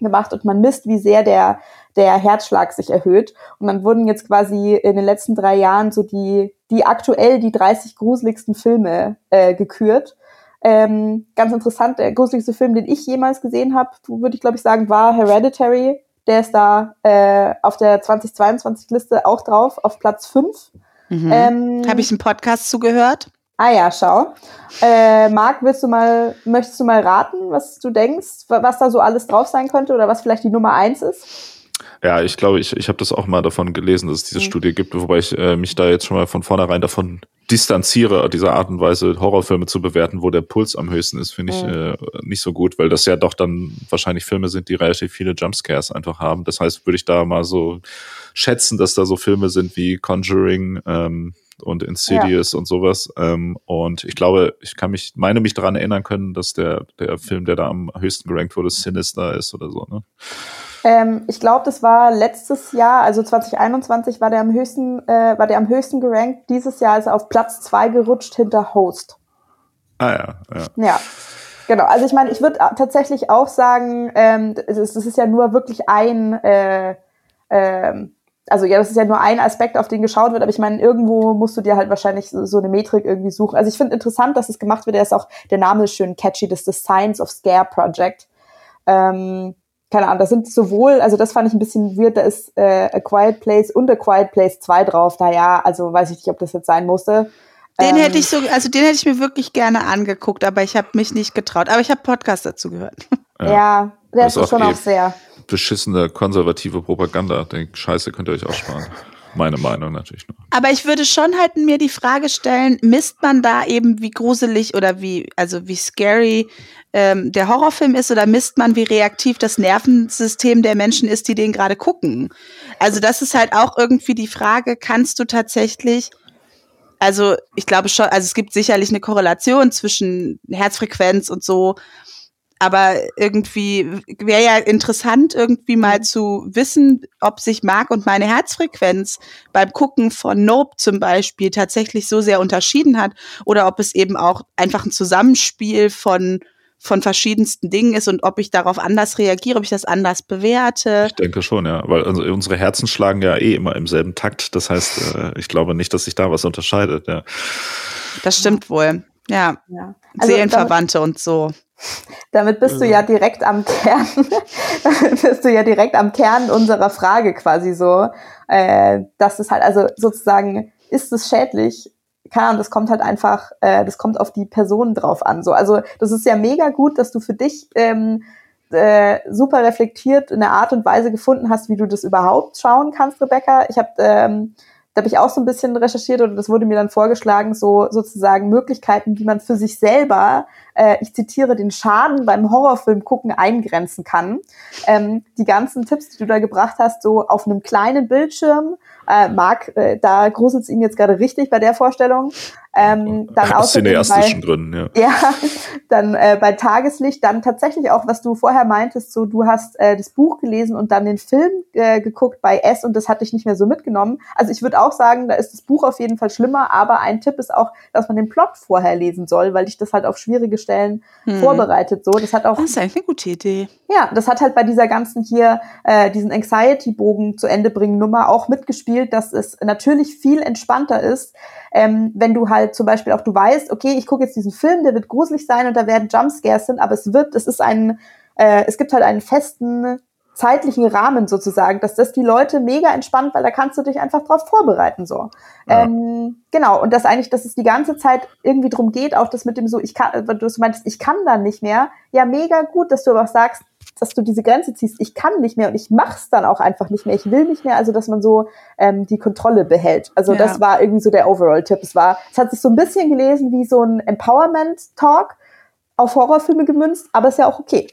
Speaker 1: gemacht und man misst, wie sehr der der Herzschlag sich erhöht. Und dann wurden jetzt quasi in den letzten drei Jahren so die, die aktuell die 30 gruseligsten Filme äh, gekürt. Ähm, ganz interessant, der gruseligste Film, den ich jemals gesehen habe, würde ich glaube ich sagen, war Hereditary. Der ist da äh, auf der 2022-Liste auch drauf, auf Platz 5.
Speaker 3: Mhm. Ähm, habe ich einen Podcast zugehört?
Speaker 1: Ah ja, schau. Äh, Marc, willst du mal, möchtest du mal raten, was du denkst, was da so alles drauf sein könnte oder was vielleicht die Nummer eins ist?
Speaker 2: Ja, ich glaube, ich, ich habe das auch mal davon gelesen, dass es diese mhm. Studie gibt, wobei ich äh, mich da jetzt schon mal von vornherein davon distanziere, dieser Art und Weise Horrorfilme zu bewerten, wo der Puls am höchsten ist, finde ich mhm. äh, nicht so gut, weil das ja doch dann wahrscheinlich Filme sind, die relativ viele Jumpscares einfach haben. Das heißt, würde ich da mal so schätzen, dass da so Filme sind wie Conjuring ähm, und Insidious ja. und sowas. Ähm, und ich glaube, ich kann mich, meine mich daran erinnern können, dass der, der Film, der da am höchsten gerankt wurde, Sinister ist oder so, ne?
Speaker 1: Ähm, ich glaube, das war letztes Jahr, also 2021 war der am höchsten, äh, war der am höchsten gerankt. Dieses Jahr ist er auf Platz zwei gerutscht hinter Host.
Speaker 2: Ah ja, ja.
Speaker 1: Ja. Genau, also ich meine, ich würde tatsächlich auch sagen, ähm, es, ist, ja nur wirklich ein, äh, äh, also ja, das ist ja nur ein Aspekt, auf den geschaut wird, aber ich meine, irgendwo musst du dir halt wahrscheinlich so, so eine Metrik irgendwie suchen. Also ich finde interessant, dass es gemacht wird, der ist auch, der Name ist schön catchy, das ist das Science of Scare Project. Ähm, keine Ahnung, da sind sowohl, also das fand ich ein bisschen weird, da ist äh, A Quiet Place und A Quiet Place 2 drauf. Naja, also weiß ich nicht, ob das jetzt sein musste.
Speaker 3: Den ähm, hätte ich so, also den hätte ich mir wirklich gerne angeguckt, aber ich habe mich nicht getraut. Aber ich habe Podcast dazu gehört.
Speaker 1: Ja, ja der ist, ist schon auch sehr.
Speaker 2: Beschissene konservative Propaganda. Den Scheiße könnt ihr euch auch sparen. Meine Meinung natürlich nur.
Speaker 3: Aber ich würde schon halt mir die Frage stellen, misst man da eben, wie gruselig oder wie, also wie scary ähm, der Horrorfilm ist oder misst man, wie reaktiv das Nervensystem der Menschen ist, die den gerade gucken? Also das ist halt auch irgendwie die Frage, kannst du tatsächlich also ich glaube schon, also es gibt sicherlich eine Korrelation zwischen Herzfrequenz und so, aber irgendwie wäre ja interessant, irgendwie mal mhm. zu wissen, ob sich Marc und meine Herzfrequenz beim Gucken von Nope zum Beispiel tatsächlich so sehr unterschieden hat oder ob es eben auch einfach ein Zusammenspiel von von verschiedensten Dingen ist und ob ich darauf anders reagiere, ob ich das anders bewerte.
Speaker 2: Ich denke schon, ja, weil unsere Herzen schlagen ja eh immer im selben Takt. Das heißt, äh, ich glaube nicht, dass sich da was unterscheidet. Ja.
Speaker 3: Das stimmt wohl. Ja. ja. Also Seelenverwandte damit, und so.
Speaker 1: Damit bist du ja direkt am Kern, damit bist du ja direkt am Kern unserer Frage quasi so, äh, dass es halt also sozusagen ist es schädlich keine Ahnung, das kommt halt einfach, äh, das kommt auf die Person drauf an. So, also das ist ja mega gut, dass du für dich ähm, äh, super reflektiert eine Art und Weise gefunden hast, wie du das überhaupt schauen kannst, Rebecca. Ich habe ähm, da habe ich auch so ein bisschen recherchiert oder das wurde mir dann vorgeschlagen, so sozusagen Möglichkeiten, wie man für sich selber, äh, ich zitiere, den Schaden beim Horrorfilm gucken eingrenzen kann. Ähm, die ganzen Tipps, die du da gebracht hast, so auf einem kleinen Bildschirm, äh, Marc, äh, da gruselt es ihm jetzt gerade richtig bei der Vorstellung. Ähm, dann Aus
Speaker 2: cineastischen bei, Gründen, ja.
Speaker 1: Ja, dann äh, bei Tageslicht, dann tatsächlich auch, was du vorher meintest, so du hast äh, das Buch gelesen und dann den Film äh, geguckt bei S und das hat dich nicht mehr so mitgenommen. Also ich würde auch sagen, da ist das Buch auf jeden Fall schlimmer, aber ein Tipp ist auch, dass man den Plot vorher lesen soll, weil dich das halt auf schwierige Stellen hm. vorbereitet. So, das hat auch.
Speaker 3: Das ist eigentlich eine gute Idee.
Speaker 1: Ja, das hat halt bei dieser ganzen hier äh, diesen Anxiety-Bogen zu Ende bringen Nummer auch mitgespielt, dass es natürlich viel entspannter ist, ähm, wenn du halt zum Beispiel auch du weißt, okay, ich gucke jetzt diesen Film, der wird gruselig sein und da werden Jumpscares sind, aber es wird, es ist ein, äh, es gibt halt einen festen zeitlichen Rahmen sozusagen, dass das die Leute mega entspannt, weil da kannst du dich einfach drauf vorbereiten so. Ja. Ähm, genau und das eigentlich, dass es die ganze Zeit irgendwie drum geht, auch das mit dem so, ich kann, du meinst, ich kann dann nicht mehr, ja mega gut, dass du aber sagst, dass du diese Grenze ziehst, ich kann nicht mehr und ich mach's dann auch einfach nicht mehr, ich will nicht mehr, also dass man so ähm, die Kontrolle behält. Also ja. das war irgendwie so der Overall-Tipp. Es war, es hat sich so ein bisschen gelesen wie so ein Empowerment-Talk auf Horrorfilme gemünzt, aber ist ja auch okay.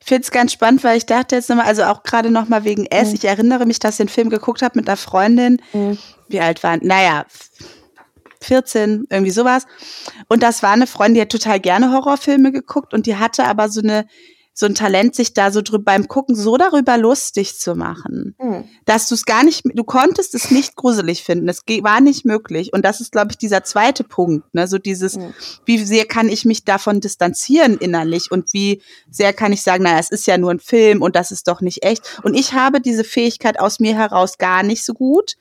Speaker 3: Ich finde es ganz spannend, weil ich dachte jetzt nochmal, also auch gerade nochmal wegen S, mhm. ich erinnere mich, dass ich den Film geguckt habe mit einer Freundin. Mhm. Wie alt waren? Naja, 14, irgendwie sowas. Und das war eine Freundin, die hat total gerne Horrorfilme geguckt und die hatte aber so eine so ein Talent, sich da so drüber beim Gucken so darüber lustig zu machen, mhm. dass du es gar nicht, du konntest es nicht gruselig finden. Es war nicht möglich. Und das ist, glaube ich, dieser zweite Punkt, ne? So dieses, mhm. wie sehr kann ich mich davon distanzieren innerlich und wie sehr kann ich sagen, naja, es ist ja nur ein Film und das ist doch nicht echt. Und ich habe diese Fähigkeit aus mir heraus gar nicht so gut.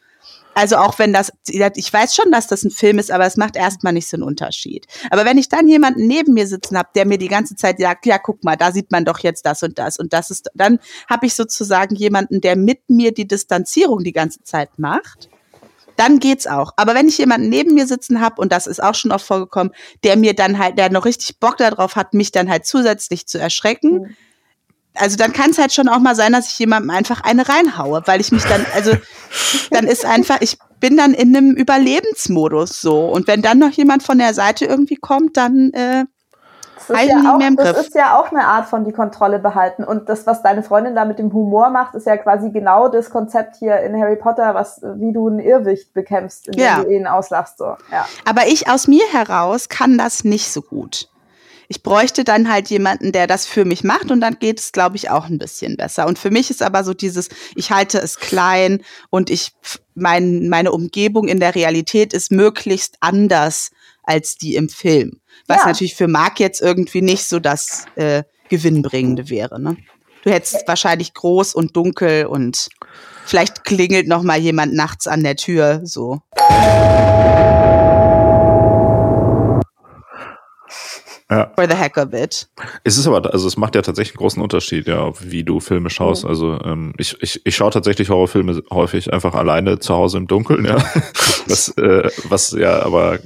Speaker 3: Also auch wenn das, ich weiß schon, dass das ein Film ist, aber es macht erstmal nicht so einen Unterschied. Aber wenn ich dann jemanden neben mir sitzen habe, der mir die ganze Zeit sagt, ja, guck mal, da sieht man doch jetzt das und das und das ist, dann habe ich sozusagen jemanden, der mit mir die Distanzierung die ganze Zeit macht. Dann geht's auch. Aber wenn ich jemanden neben mir sitzen habe, und das ist auch schon oft vorgekommen, der mir dann halt, der noch richtig Bock darauf hat, mich dann halt zusätzlich zu erschrecken, mhm also dann kann es halt schon auch mal sein, dass ich jemandem einfach eine reinhaue, weil ich mich dann, also dann ist einfach, ich bin dann in einem Überlebensmodus so. Und wenn dann noch jemand von der Seite irgendwie kommt, dann äh,
Speaker 1: das ist, ja auch, das ist ja auch eine Art von die Kontrolle behalten. Und das, was deine Freundin da mit dem Humor macht, ist ja quasi genau das Konzept hier in Harry Potter, was, wie du ein Irrwicht bekämpfst, indem ja. du ihn auslachst. So. Ja.
Speaker 3: Aber ich aus mir heraus kann das nicht so gut ich bräuchte dann halt jemanden, der das für mich macht und dann geht es, glaube ich, auch ein bisschen besser. Und für mich ist aber so dieses, ich halte es klein und ich, mein, meine Umgebung in der Realität ist möglichst anders als die im Film. Was ja. natürlich für Marc jetzt irgendwie nicht so das äh, Gewinnbringende wäre. Ne? Du hättest wahrscheinlich groß und dunkel und vielleicht klingelt noch mal jemand nachts an der Tür so.
Speaker 2: Ja.
Speaker 3: For the heck of it.
Speaker 2: Es ist aber, also es macht ja tatsächlich einen großen Unterschied, ja, wie du Filme schaust. Mhm. Also ähm, ich, ich, ich schaue tatsächlich Horrorfilme häufig einfach alleine zu Hause im Dunkeln, ja. was, äh, was ja aber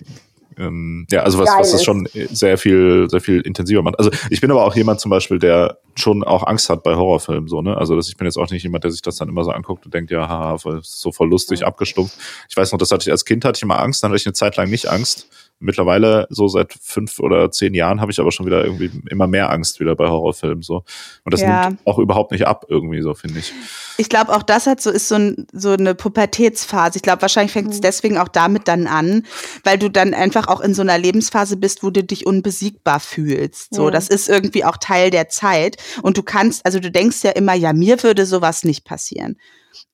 Speaker 2: ähm, ja, also was, was das schon sehr viel, sehr viel intensiver macht. Also ich bin aber auch jemand zum Beispiel, der schon auch Angst hat bei Horrorfilmen, so, ne? Also das, ich bin jetzt auch nicht jemand, der sich das dann immer so anguckt und denkt, ja, haha, so voll lustig, mhm. abgestumpft. Ich weiß noch, das hatte ich als Kind, hatte ich immer Angst, dann hatte ich eine Zeit lang nicht Angst. Mittlerweile, so seit fünf oder zehn Jahren, habe ich aber schon wieder irgendwie immer mehr Angst wieder bei Horrorfilmen, so. Und das ja. nimmt auch überhaupt nicht ab, irgendwie, so, finde ich.
Speaker 3: Ich glaube, auch das hat so, ist so, ein, so eine Pubertätsphase. Ich glaube, wahrscheinlich fängt es mhm. deswegen auch damit dann an, weil du dann einfach auch in so einer Lebensphase bist, wo du dich unbesiegbar fühlst. So, ja. das ist irgendwie auch Teil der Zeit. Und du kannst, also du denkst ja immer, ja, mir würde sowas nicht passieren.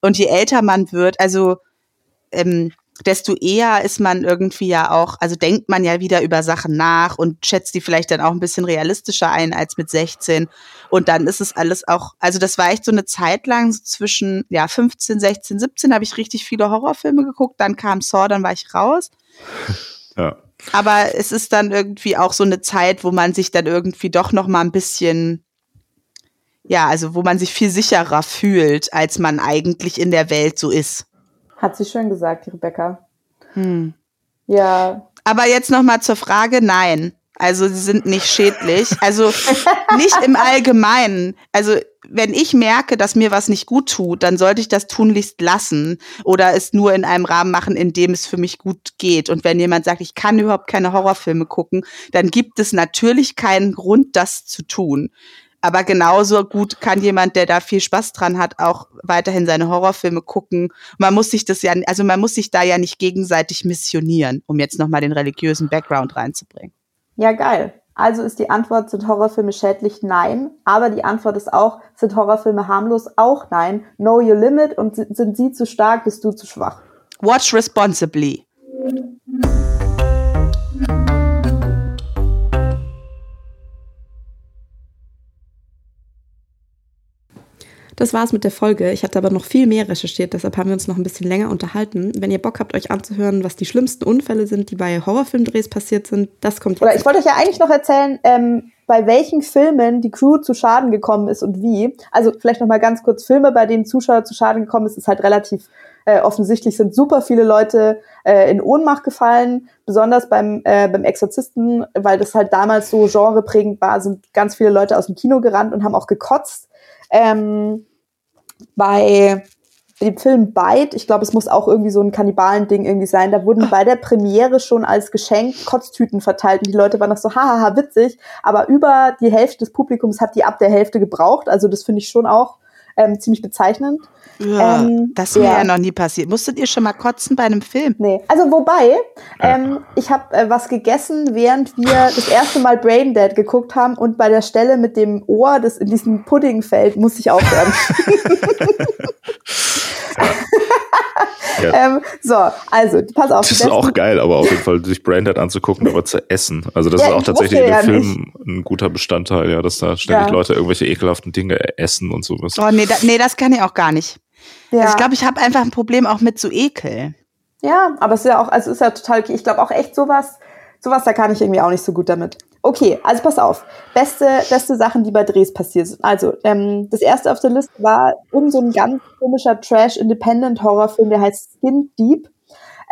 Speaker 3: Und je älter man wird, also ähm, desto eher ist man irgendwie ja auch, also denkt man ja wieder über Sachen nach und schätzt die vielleicht dann auch ein bisschen realistischer ein als mit 16. Und dann ist es alles auch, also das war echt so eine Zeit lang, so zwischen ja 15, 16, 17 habe ich richtig viele Horrorfilme geguckt, dann kam Saw, dann war ich raus.
Speaker 2: Ja.
Speaker 3: Aber es ist dann irgendwie auch so eine Zeit, wo man sich dann irgendwie doch noch mal ein bisschen ja, also wo man sich viel sicherer fühlt, als man eigentlich in der Welt so ist.
Speaker 1: Hat sie schön gesagt, die Rebecca.
Speaker 3: Hm.
Speaker 1: Ja.
Speaker 3: Aber jetzt noch mal zur Frage, nein. Also sie sind nicht schädlich. Also nicht im Allgemeinen. Also wenn ich merke, dass mir was nicht gut tut, dann sollte ich das tunlichst lassen oder es nur in einem Rahmen machen, in dem es für mich gut geht. Und wenn jemand sagt, ich kann überhaupt keine Horrorfilme gucken, dann gibt es natürlich keinen Grund, das zu tun. Aber genauso gut kann jemand, der da viel Spaß dran hat, auch weiterhin seine Horrorfilme gucken. Man muss sich das ja, also man muss sich da ja nicht gegenseitig missionieren, um jetzt nochmal den religiösen Background reinzubringen.
Speaker 1: Ja, geil. Also ist die Antwort, sind Horrorfilme schädlich? Nein. Aber die Antwort ist auch, sind Horrorfilme harmlos? Auch nein. Know your limit und sind sie zu stark, bist du zu schwach.
Speaker 3: Watch responsibly.
Speaker 4: Das war's mit der Folge. Ich hatte aber noch viel mehr recherchiert, deshalb haben wir uns noch ein bisschen länger unterhalten. Wenn ihr Bock habt, euch anzuhören, was die schlimmsten Unfälle sind, die bei Horrorfilmdrehs passiert sind, das kommt jetzt.
Speaker 1: Oder ich wollte euch ja eigentlich noch erzählen, ähm, bei welchen Filmen die Crew zu Schaden gekommen ist und wie. Also vielleicht noch mal ganz kurz Filme, bei denen Zuschauer zu Schaden gekommen ist, ist halt relativ äh, offensichtlich sind super viele Leute äh, in Ohnmacht gefallen, besonders beim, äh, beim Exorzisten, weil das halt damals so genreprägend war, sind ganz viele Leute aus dem Kino gerannt und haben auch gekotzt. Ähm, bei dem Film Bite, ich glaube, es muss auch irgendwie so ein Kannibalen-Ding irgendwie sein, da wurden bei der Premiere schon als Geschenk Kotztüten verteilt und die Leute waren noch so, hahaha, witzig, aber über die Hälfte des Publikums hat die ab der Hälfte gebraucht, also das finde ich schon auch ähm, ziemlich bezeichnend.
Speaker 3: Ja, ähm, das wäre ja. ja noch nie passiert. Musstet ihr schon mal kotzen bei einem Film?
Speaker 1: Nee. Also wobei, ähm, ich habe äh, was gegessen, während wir das erste Mal Braindead geguckt haben und bei der Stelle mit dem Ohr, das in diesem Pudding fällt, muss ich aufhören. Ja. ähm, so, also, pass auf.
Speaker 2: Das ist auch geil, aber auf jeden Fall sich Braindead anzugucken, aber zu essen. Also das ja, ist auch tatsächlich in dem ja Film nicht. ein guter Bestandteil, ja, dass da ständig ja. Leute irgendwelche ekelhaften Dinge essen und sowas.
Speaker 3: Oh, nee, da, nee das kann ich auch gar nicht. Ja. Also ich glaube, ich habe einfach ein Problem auch mit so Ekel.
Speaker 1: Ja, aber es ist ja auch, also es ist ja total okay. Ich glaube auch echt sowas, sowas, da kann ich irgendwie auch nicht so gut damit. Okay, also pass auf. Beste, beste Sachen, die bei Drehs passiert sind. Also, ähm, das erste auf der Liste war irgend so ein ganz komischer Trash-Independent-Horrorfilm, der heißt Skin Deep.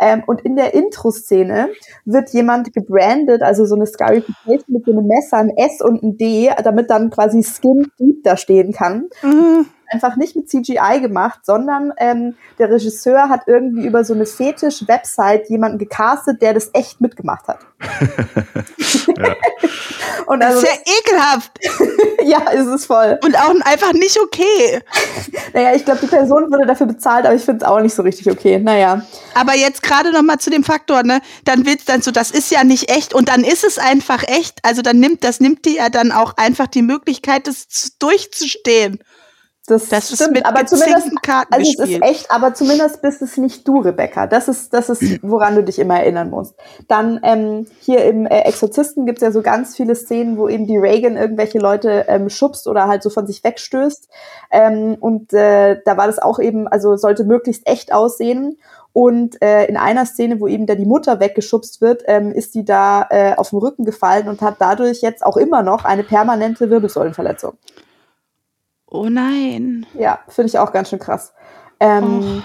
Speaker 1: Ähm, und in der Intro-Szene wird jemand gebrandet, also so eine Scarification mit so einem Messer, ein S und ein D, damit dann quasi Skin Deep da stehen kann. Mhm einfach nicht mit CGI gemacht, sondern ähm, der Regisseur hat irgendwie über so eine Fetisch-Website jemanden gecastet, der das echt mitgemacht hat.
Speaker 3: ja. Und also, das ist ja ekelhaft.
Speaker 1: ja, ist es voll.
Speaker 3: Und auch einfach nicht okay.
Speaker 1: naja, ich glaube, die Person wurde dafür bezahlt, aber ich finde es auch nicht so richtig okay. Naja.
Speaker 3: Aber jetzt gerade noch mal zu dem Faktor, ne? Dann wird dann so, das ist ja nicht echt und dann ist es einfach echt. Also dann nimmt, das nimmt dir ja dann auch einfach die Möglichkeit, das durchzustehen.
Speaker 1: Das, das stimmt, ist mit aber zumindest, Karten also gespielt. es ist echt, aber zumindest bist es nicht du, Rebecca. Das ist, das ist, woran du dich immer erinnern musst. Dann ähm, hier im äh, Exorzisten gibt's ja so ganz viele Szenen, wo eben die Reagan irgendwelche Leute ähm, schubst oder halt so von sich wegstößt. Ähm, und äh, da war das auch eben, also sollte möglichst echt aussehen. Und äh, in einer Szene, wo eben da die Mutter weggeschubst wird, ähm, ist die da äh, auf den Rücken gefallen und hat dadurch jetzt auch immer noch eine permanente Wirbelsäulenverletzung.
Speaker 3: Oh nein.
Speaker 1: Ja, finde ich auch ganz schön krass. Ähm,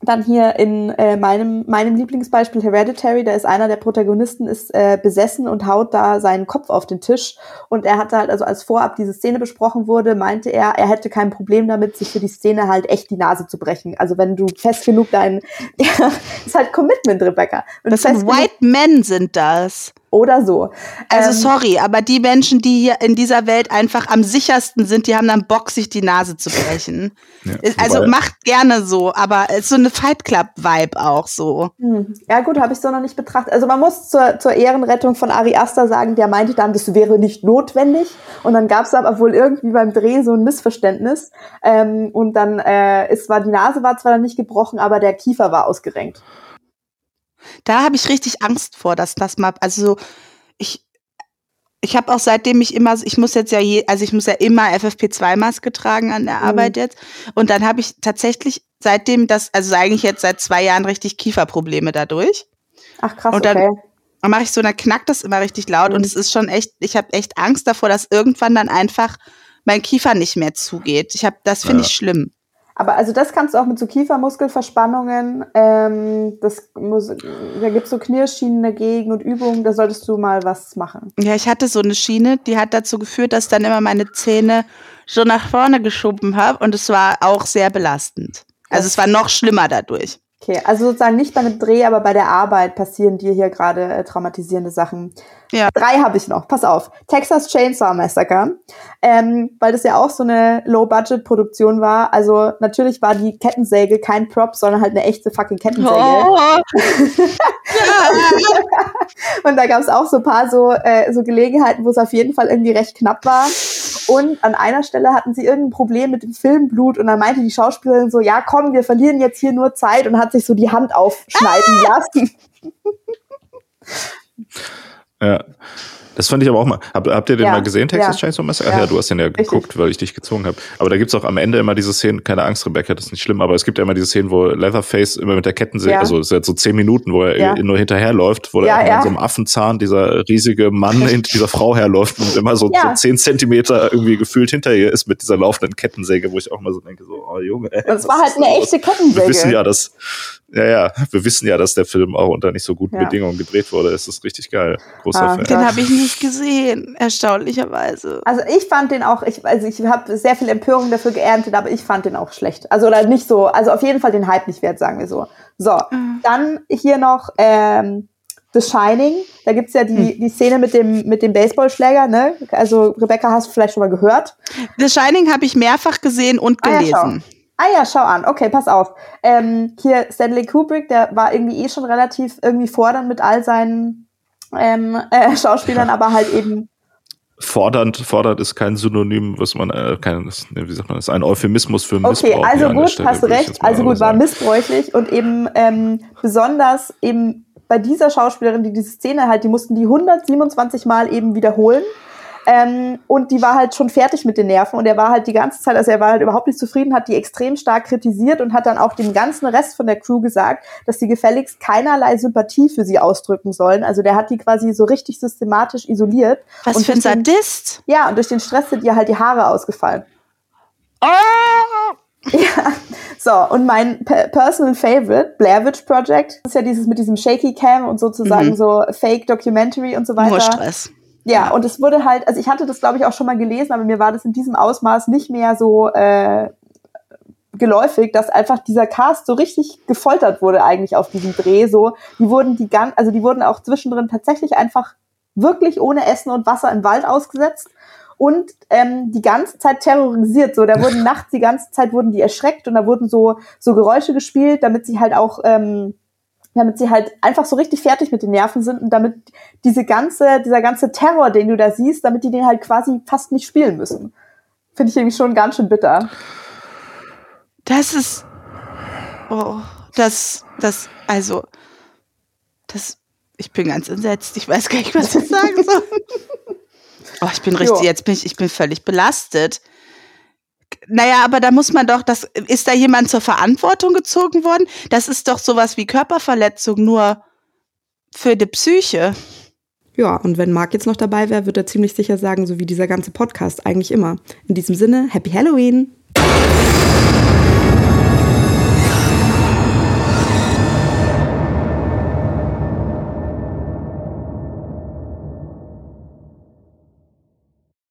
Speaker 1: dann hier in äh, meinem, meinem Lieblingsbeispiel Hereditary, da ist einer der Protagonisten ist äh, besessen und haut da seinen Kopf auf den Tisch. Und er hatte halt, also als vorab diese Szene besprochen wurde, meinte er, er hätte kein Problem damit, sich für die Szene halt echt die Nase zu brechen. Also wenn du fest genug dein, ja, ist halt Commitment, Rebecca.
Speaker 3: Wenn das sind White Men sind das
Speaker 1: oder so.
Speaker 3: Also ähm, sorry, aber die Menschen, die hier in dieser Welt einfach am sichersten sind, die haben dann Bock, sich die Nase zu brechen. Ja, also macht gerne so, aber es ist so eine Fight Club-Vibe auch so.
Speaker 1: Hm. Ja gut, habe ich so noch nicht betrachtet. Also man muss zur, zur Ehrenrettung von Ari Aster sagen, der meinte dann, das wäre nicht notwendig. Und dann gab es aber wohl irgendwie beim Dreh so ein Missverständnis. Ähm, und dann äh, ist zwar die Nase war zwar dann nicht gebrochen, aber der Kiefer war ausgerenkt.
Speaker 3: Da habe ich richtig Angst vor, dass das mal, also ich, ich habe auch seitdem ich immer, ich muss jetzt ja je, also ich muss ja immer FFP2-Maske tragen an der mhm. Arbeit jetzt. Und dann habe ich tatsächlich seitdem das, also eigentlich jetzt seit zwei Jahren richtig Kieferprobleme dadurch.
Speaker 1: Ach krass,
Speaker 3: und dann,
Speaker 1: okay.
Speaker 3: Dann mache ich so, dann knackt das immer richtig laut mhm. und es ist schon echt, ich habe echt Angst davor, dass irgendwann dann einfach mein Kiefer nicht mehr zugeht. Ich habe, das finde ja. ich schlimm.
Speaker 1: Aber also das kannst du auch mit so Kiefermuskelverspannungen, ähm, das muss, da gibt's so Knirschschienen dagegen und Übungen, da solltest du mal was machen.
Speaker 3: Ja, ich hatte so eine Schiene, die hat dazu geführt, dass dann immer meine Zähne so nach vorne geschoben habe und es war auch sehr belastend. Also es war noch schlimmer dadurch.
Speaker 1: Okay, also sozusagen nicht bei einem Dreh, aber bei der Arbeit passieren dir hier gerade äh, traumatisierende Sachen. Ja. Drei habe ich noch. Pass auf. Texas Chainsaw Massacre. Ähm, weil das ja auch so eine Low-Budget-Produktion war. Also natürlich war die Kettensäge kein Prop, sondern halt eine echte fucking Kettensäge. Oh. und da gab es auch so ein paar so, äh, so Gelegenheiten, wo es auf jeden Fall irgendwie recht knapp war. Und an einer Stelle hatten sie irgendein Problem mit dem Filmblut und dann meinte die Schauspielerin so, ja komm, wir verlieren jetzt hier nur Zeit und hat sich so die Hand aufschneiden ah! lassen.
Speaker 2: Ja. Das fand ich aber auch mal. Hab, habt ihr den ja, mal gesehen, Texas ja. Chainsaw Massacre? Ach ja, ja, du hast den ja Richtig. geguckt, weil ich dich gezwungen habe. Aber da gibt's auch am Ende immer diese Szenen, keine Angst, Rebecca, das ist nicht schlimm, aber es gibt ja immer diese Szenen, wo Leatherface immer mit der Kettensäge, ja. also es sind so zehn Minuten, wo er nur hinterherläuft, wo er in so einem Affenzahn dieser riesige Mann hinter dieser Frau herläuft und immer so, so zehn Zentimeter irgendwie gefühlt hinter ihr ist mit dieser laufenden Kettensäge, wo ich auch mal so denke, so, oh Junge. Ey,
Speaker 1: und es war halt eine echte Kettensäge.
Speaker 2: Wir wissen ja, dass ja, ja, wir wissen ja, dass der Film auch unter nicht so guten ja. Bedingungen gedreht wurde. Es ist richtig geil. Großer ah, Fan.
Speaker 3: Den habe ich nicht gesehen, erstaunlicherweise.
Speaker 1: Also ich fand den auch, ich, also ich habe sehr viel Empörung dafür geerntet, aber ich fand den auch schlecht. Also oder nicht so, also auf jeden Fall den Hype nicht wert, sagen wir so. So, mhm. dann hier noch ähm, The Shining. Da gibt's ja die, hm. die Szene mit dem, mit dem Baseballschläger, ne? Also Rebecca hast du vielleicht schon mal gehört.
Speaker 3: The Shining habe ich mehrfach gesehen und gelesen. Ah, ja,
Speaker 1: Ah ja, schau an. Okay, pass auf. Ähm, hier Stanley Kubrick, der war irgendwie eh schon relativ irgendwie fordernd mit all seinen ähm, äh, Schauspielern, aber halt eben
Speaker 2: fordernd, fordernd ist kein Synonym, was man, äh, kein, wie sagt man das, ein Euphemismus für
Speaker 1: Missbrauch. Okay, also gut, Stelle, hast recht, also gut, war missbräuchlich und eben ähm, besonders eben bei dieser Schauspielerin, die diese Szene halt, die mussten die 127 Mal eben wiederholen ähm, und die war halt schon fertig mit den Nerven und er war halt die ganze Zeit, also er war halt überhaupt nicht zufrieden, hat die extrem stark kritisiert und hat dann auch dem ganzen Rest von der Crew gesagt, dass sie gefälligst keinerlei Sympathie für sie ausdrücken sollen. Also der hat die quasi so richtig systematisch isoliert.
Speaker 3: Was
Speaker 1: und
Speaker 3: für ein Sadist?
Speaker 1: Den, ja, und durch den Stress sind ihr halt die Haare ausgefallen.
Speaker 3: Oh!
Speaker 1: Ja, so, und mein personal favorite, Blair Witch Project, ist ja dieses mit diesem Shaky Cam und sozusagen mhm. so Fake Documentary und so weiter. Nur
Speaker 3: Stress.
Speaker 1: Ja, und es wurde halt, also ich hatte das, glaube ich, auch schon mal gelesen, aber mir war das in diesem Ausmaß nicht mehr so äh, geläufig, dass einfach dieser Cast so richtig gefoltert wurde eigentlich auf diesem Dreh. So, die wurden die ganz, also die wurden auch zwischendrin tatsächlich einfach wirklich ohne Essen und Wasser im Wald ausgesetzt und ähm, die ganze Zeit terrorisiert. So, da wurden nachts die ganze Zeit wurden die erschreckt und da wurden so so Geräusche gespielt, damit sie halt auch ähm, damit sie halt einfach so richtig fertig mit den Nerven sind und damit diese ganze, dieser ganze Terror, den du da siehst, damit die den halt quasi fast nicht spielen müssen. Finde ich irgendwie schon ganz schön bitter.
Speaker 3: Das ist, oh, das, das, also, das, ich bin ganz entsetzt. Ich weiß gar nicht, was ich sagen soll. Oh, ich bin richtig, jo. jetzt bin ich, ich bin völlig belastet. Naja, aber da muss man doch, das, ist da jemand zur Verantwortung gezogen worden? Das ist doch sowas wie Körperverletzung, nur für die Psyche.
Speaker 4: Ja, und wenn Marc jetzt noch dabei wäre, wird er ziemlich sicher sagen, so wie dieser ganze Podcast eigentlich immer. In diesem Sinne, Happy Halloween!